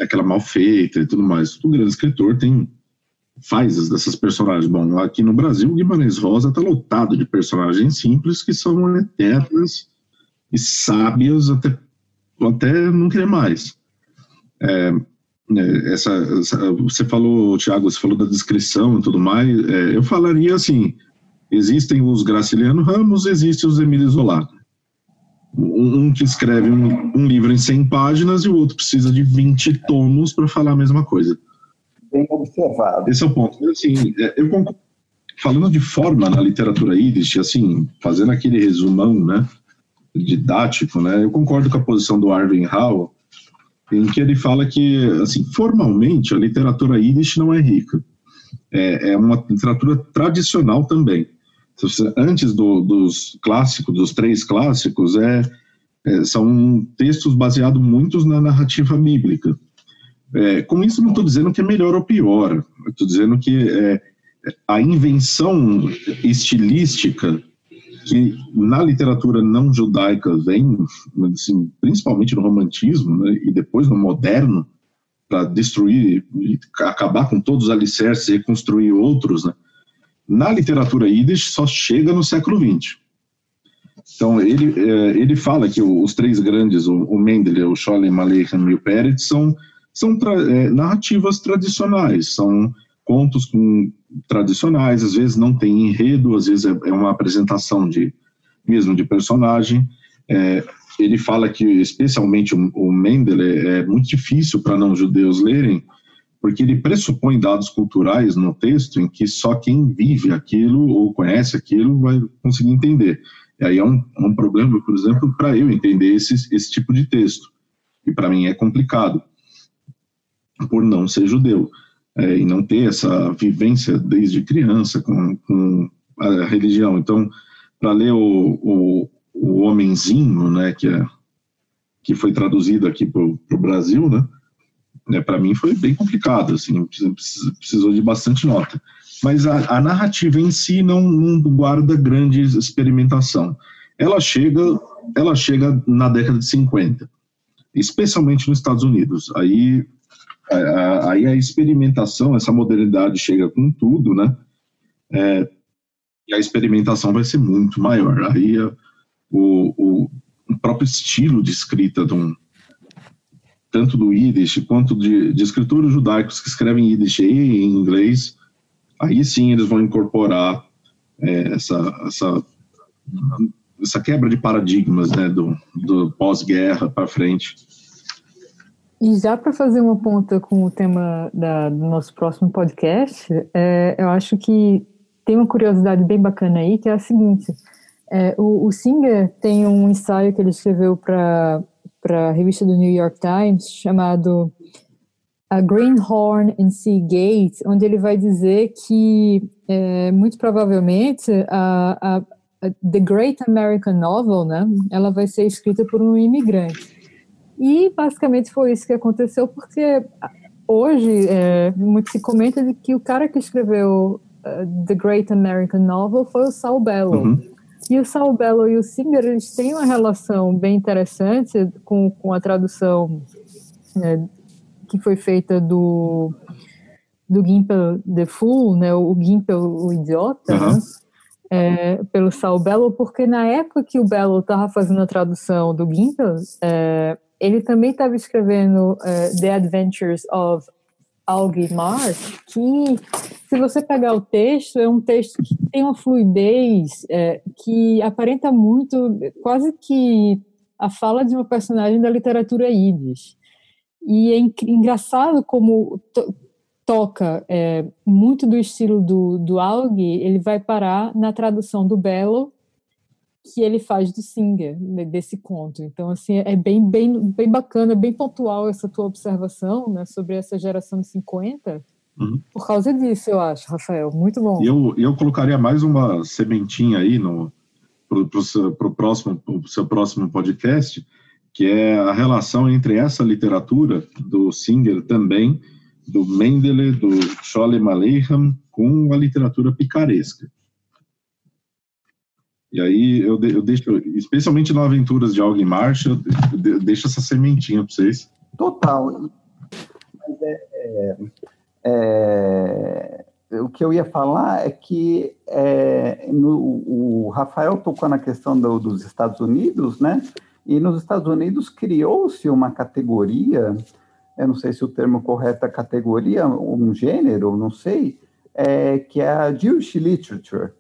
Aquela mal feita e tudo mais. O grande escritor tem faz dessas personagens. Bom, aqui no Brasil, o Guimarães Rosa está lotado de personagens simples que são eternas e sábias até, até não querer mais. É, é essa, essa, você falou, Tiago, você falou da descrição e tudo mais. É, eu falaria assim: Existem os Graciliano Ramos, existe os Emílio Zola. Um, que escreve um, um, livro em 100 páginas e o outro precisa de 20 tomos para falar a mesma coisa. Bem observado. Esse é o ponto. Assim, é, eu concordo. Falando de forma na literatura yiddish, assim, fazendo aquele resumão, né, didático, né, eu concordo com a posição do Arvin Hall, em que ele fala que, assim, formalmente a literatura yiddish não é rica. É, é uma literatura tradicional também antes do, dos clássicos, dos três clássicos, é, é são textos baseados muitos na narrativa bíblica. É, com isso, não estou dizendo que é melhor ou pior, estou dizendo que é, a invenção estilística que na literatura não judaica vem, assim, principalmente no romantismo né, e depois no moderno, para destruir acabar com todos os alicerces e reconstruir outros, né, na literatura Yiddish só chega no século XX. Então, ele, é, ele fala que os três grandes, o Mendele, o Scholem, Aleichem e o Peretz, são, são tra é, narrativas tradicionais, são contos com, tradicionais, às vezes não tem enredo, às vezes é, é uma apresentação de mesmo de personagem. É, ele fala que, especialmente o, o Mendele, é muito difícil para não-judeus lerem, porque ele pressupõe dados culturais no texto em que só quem vive aquilo ou conhece aquilo vai conseguir entender. E aí é um, um problema, por exemplo, para eu entender esse, esse tipo de texto, que para mim é complicado, por não ser judeu, é, e não ter essa vivência desde criança com, com a religião. Então, para ler o, o, o, Homenzinho, né, que, é, que foi traduzido aqui para o Brasil, né, né para mim foi bem complicado, assim, precisou de bastante nota mas a, a narrativa em si não, não, guarda grande experimentação. Ela chega, ela chega na década de 50, especialmente nos Estados Unidos. Aí a, aí a experimentação, essa modernidade chega com tudo, né? É, e a experimentação vai ser muito maior. Aí o, o, o, próprio estilo de escrita de um, tanto do Yiddish quanto de, de escritores judaicos que escrevem Yiddish e em inglês aí sim eles vão incorporar é, essa, essa, essa quebra de paradigmas né, do, do pós-guerra para frente. E já para fazer uma ponta com o tema da, do nosso próximo podcast, é, eu acho que tem uma curiosidade bem bacana aí, que é a seguinte: é, o, o Singer tem um ensaio que ele escreveu para a revista do New York Times chamado a Greenhorn and Sea Gate, onde ele vai dizer que, é, muito provavelmente, a, a, a, The Great American Novel, né, ela vai ser escrita por um imigrante. E, basicamente, foi isso que aconteceu, porque hoje é, muito se comenta de que o cara que escreveu uh, The Great American Novel foi o Saul Bellow. Uhum. E o Saul Bellow e o Singer, eles têm uma relação bem interessante com, com a tradução é, que foi feita do do Gimpel the Fool, né, o Gimpel o idiota, uhum. né, é, pelo Saul Bellow, porque na época que o Bellow estava fazendo a tradução do Gimpel, é, ele também estava escrevendo é, The Adventures of Algie Marsh, que se você pegar o texto, é um texto que tem uma fluidez é, que aparenta muito, quase que a fala de uma personagem da literatura yiddish. E é engraçado como to toca é, muito do estilo do, do Aug, ele vai parar na tradução do Belo, que ele faz do Singer, né, desse conto. Então, assim, é bem, bem, bem bacana, bem pontual essa tua observação né, sobre essa geração de 50, uhum. por causa disso, eu acho, Rafael. Muito bom. Eu, eu colocaria mais uma sementinha aí no para o seu, próximo, pro seu próximo podcast, que é a relação entre essa literatura do Singer também, do Mendele, do Sholem Aleichem, com a literatura picaresca. E aí eu, de, eu deixo, especialmente no Aventuras de Alguém Marcha, eu deixo essa sementinha para vocês. Total. Mas é, é, é, o que eu ia falar é que é, no, o Rafael tocou na questão do, dos Estados Unidos, né? E nos Estados Unidos criou-se uma categoria, eu não sei se o termo correto é categoria, um gênero, não sei, é, que é a Jewish Literature,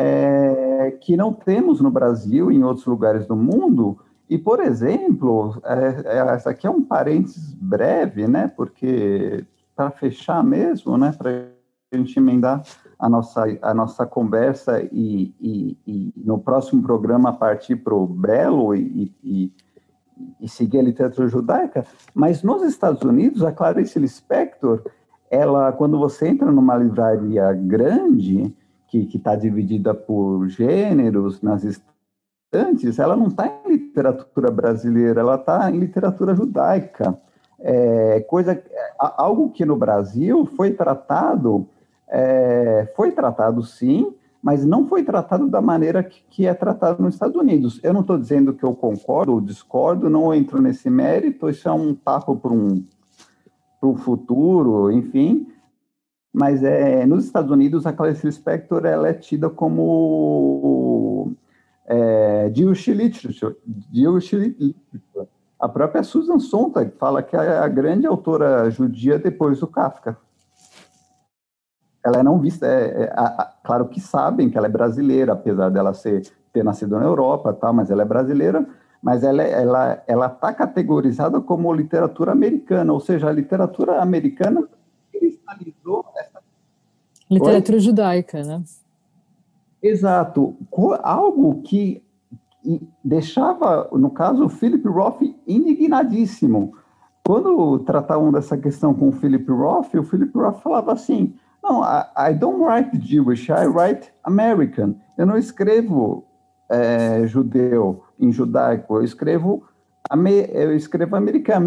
é, que não temos no Brasil e em outros lugares do mundo. E, por exemplo, é, é essa aqui é um parênteses breve, né? Porque para fechar mesmo, né? Para a gente emendar a nossa, a nossa conversa e, e, e no próximo programa partir para o Belo e, e, e, seguir a literatura judaica, mas nos Estados Unidos, a Clarice Lispector, ela, quando você entra numa livraria grande, que está dividida por gêneros, nas estantes, ela não está em literatura brasileira, ela está em literatura judaica. É, coisa, algo que no Brasil foi tratado é, foi tratado sim, mas não foi tratado da maneira que, que é tratado nos Estados Unidos. Eu não estou dizendo que eu concordo ou discordo, não entro nesse mérito, isso é um papo para um, o futuro, enfim, mas é, nos Estados Unidos a Clarice Lispector ela é tida como é, Jewish Literature, Jewish Literature. A própria Susan Sontag fala que é a grande autora judia depois do Kafka. Ela é não vista, é, é, a, claro que sabem que ela é brasileira, apesar dela ser, ter nascido na Europa, tal, mas ela é brasileira, mas ela é, ela ela está categorizada como literatura americana, ou seja, a literatura americana cristalizou essa literatura Oi? judaica, né? Exato, algo que deixava, no caso, o Philip Roth indignadíssimo. Quando tratavam dessa questão com o Philip Roth, o Philip Roth falava assim: não, I, I don't write Jewish, I write American. Eu não escrevo é, judeu em judaico, eu escrevo eu escrevo americano,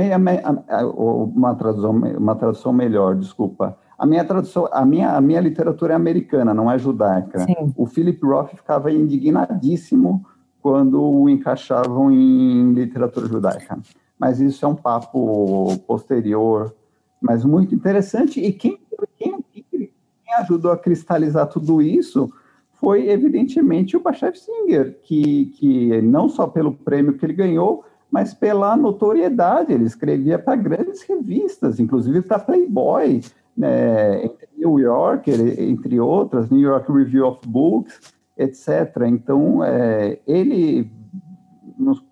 uma tradução, uma tradução melhor, desculpa. A minha tradução, a minha, a minha literatura é americana, não é judaica. Sim. O Philip Roth ficava indignadíssimo quando o encaixavam em literatura judaica. Mas isso é um papo posterior, mas muito interessante. E quem, quem, quem ajudou a cristalizar tudo isso foi, evidentemente, o Bashev Singer, que, que não só pelo prêmio que ele ganhou, mas pela notoriedade. Ele escrevia para grandes revistas, inclusive para Playboy, né, New Yorker, entre outras, New York Review of Books, etc. Então, é, ele,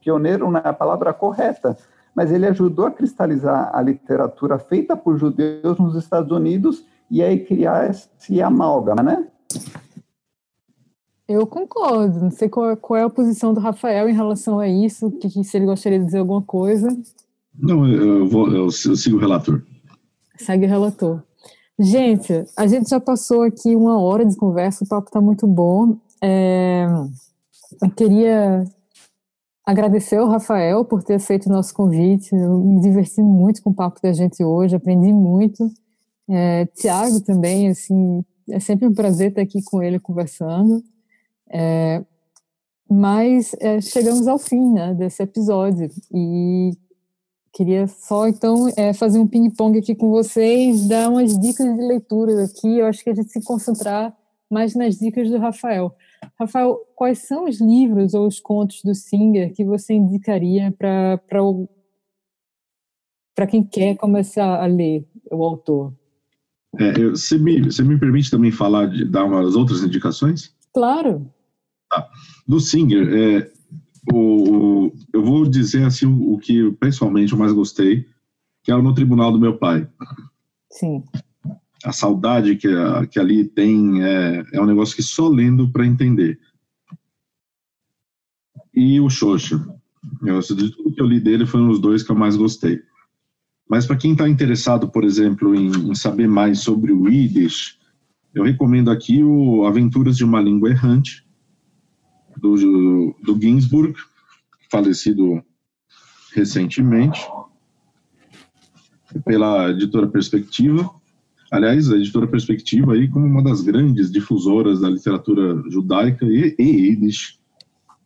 pioneiro na palavra correta, mas ele ajudou a cristalizar a literatura feita por judeus nos Estados Unidos e aí criar esse amálgama, né? Eu concordo. Não sei qual, qual, é a posição do Rafael em relação a isso, que, que se ele gostaria de dizer alguma coisa. Não, eu, vou, eu, eu sigo o relator. Segue o relator. Gente, a gente já passou aqui uma hora de conversa, o papo está muito bom. É, eu queria agradecer ao Rafael por ter aceito o nosso convite. Eu me diverti muito com o papo da gente hoje, aprendi muito. É, Tiago também, assim, é sempre um prazer estar aqui com ele conversando. É, mas é, chegamos ao fim né, desse episódio e queria só então é, fazer um ping-pong aqui com vocês, dar umas dicas de leitura aqui. Eu acho que a gente se concentrar mais nas dicas do Rafael. Rafael, quais são os livros ou os contos do Singer que você indicaria para quem quer começar a ler o autor? É, você, me, você me permite também falar de dar umas outras indicações? Claro. Tá. Do Singer, é, o, eu vou dizer assim o, o, que pessoalmente eu mais gostei, que é o No Tribunal do Meu Pai. Sim. A saudade que, que ali tem é, é um negócio que só lendo para entender. E o Xoxa. Eu, de tudo que eu li dele, foram os dois que eu mais gostei. Mas para quem está interessado, por exemplo, em, em, saber mais sobre o Yiddish, eu recomendo aqui o Aventuras de uma Língua Errante, do, do Ginsburg, falecido recentemente, pela editora Perspectiva. Aliás, a editora Perspectiva aí como uma das grandes difusoras da literatura judaica e, e Yiddish.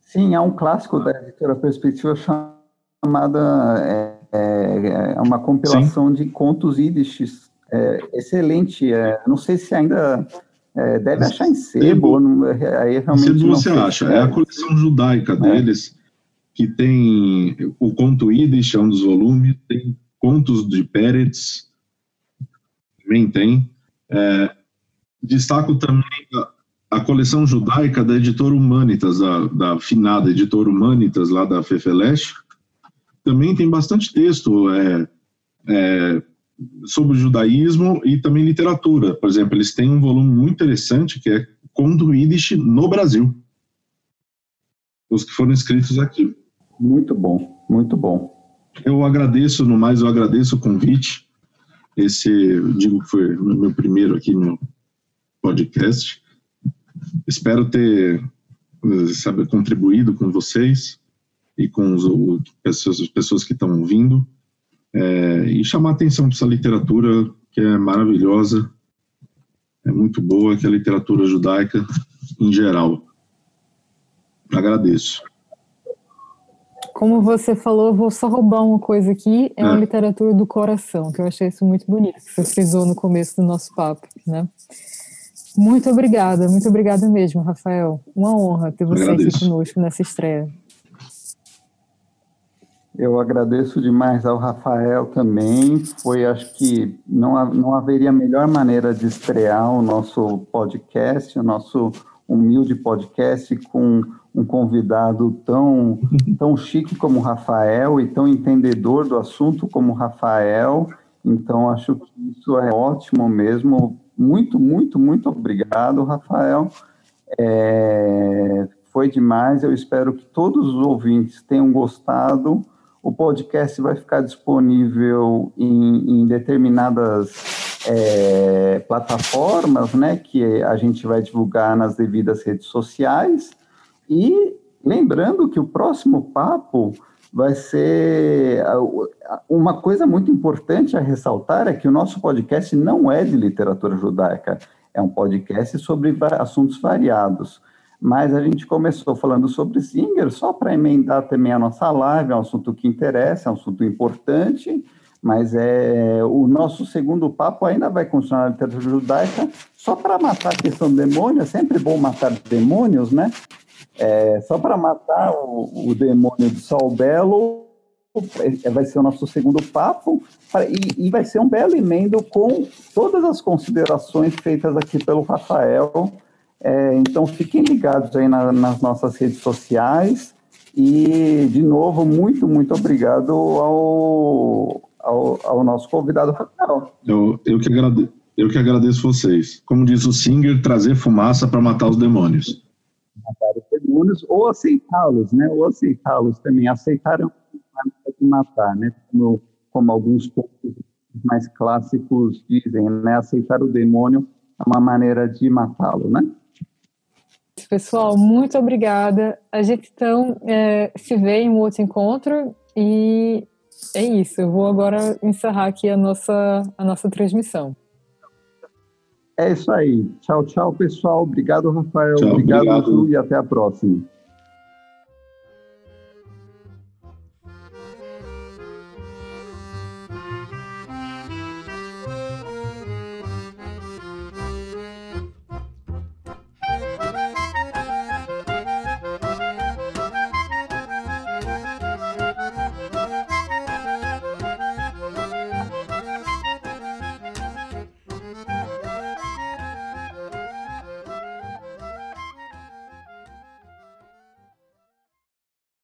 Sim, há um clássico da editora Perspectiva chamada é, é, é uma compilação Sim. de contos Yiddish é, excelente. É, não sei se ainda é, deve achar em sebo, não, é, aí realmente sebo você acha, é a coleção judaica é. deles, que tem o conto Yiddish, é um dos volumes, tem contos de Peretz, também tem. É, destaco também a, a, coleção judaica da editora Humanitas, da, da finada editora Humanitas, lá da Fefeleche, também tem bastante texto, é, é sobre o judaísmo e também literatura. Por exemplo, eles têm um volume muito interessante que é Conto Yiddish no Brasil. Os que foram escritos aqui. Muito bom, muito bom. Eu agradeço, no mais, eu agradeço o convite. Esse, eu digo que foi o meu primeiro aqui no podcast. Espero ter, sabe, contribuído com vocês e com os, as pessoas que estão ouvindo é, e chamar atenção para essa literatura que é maravilhosa, é muito boa, que é a literatura judaica em geral. Agradeço. Como você falou, vou só roubar uma coisa aqui, é, é. uma literatura do coração, que eu achei isso muito bonito, que você frisou no começo do nosso papo, né? Muito obrigada, muito obrigada mesmo, Rafael. Uma honra ter você aqui conosco nessa estreia. Eu agradeço demais ao Rafael também. Foi, acho que não, não haveria melhor maneira de estrear o nosso podcast, o nosso humilde podcast com um convidado tão, tão chique como o Rafael e tão entendedor do assunto como o Rafael. Então, acho que isso é ótimo mesmo. Muito, muito, muito obrigado, Rafael. É, foi demais. Eu espero que todos os ouvintes tenham gostado. O podcast vai ficar disponível em, em determinadas é, plataformas, né, que a gente vai divulgar nas devidas redes sociais. E lembrando que o próximo papo vai ser uma coisa muito importante a ressaltar é que o nosso podcast não é de literatura judaica, é um podcast sobre assuntos variados mas a gente começou falando sobre Singer só para emendar também a nossa live, é um assunto que interessa, é um assunto importante, mas é o nosso segundo papo ainda vai continuar na literatura judaica, só para matar a questão do demônio, é sempre bom matar demônios, né? É, só para matar o, o, demônio de Sol Belo, é, vai ser o nosso segundo papo, e, e vai ser um belo emendo com todas as considerações feitas aqui pelo Rafael, é, então, fiquem ligados aí na, nas nossas redes sociais. E, de novo, muito, muito obrigado ao, ao, ao nosso convidado, Rafael. Eu, eu, que agrade, eu que agradeço vocês. Como diz o Singer, trazer fumaça para matar os demônios. Matar os demônios ou aceitá-los, né? Ou aceitá-los também. Aceitaram de matar, né? Como, como alguns pontos mais clássicos dizem, né? Aceitar o demônio é uma maneira de matá-lo, né? Pessoal, muito obrigada. A gente então é, se vê em um outro encontro e é isso. Eu vou agora encerrar aqui a nossa, a nossa transmissão. É isso aí. Tchau, tchau, pessoal. Obrigado, Rafael. Tchau, obrigado, obrigado. e até a próxima.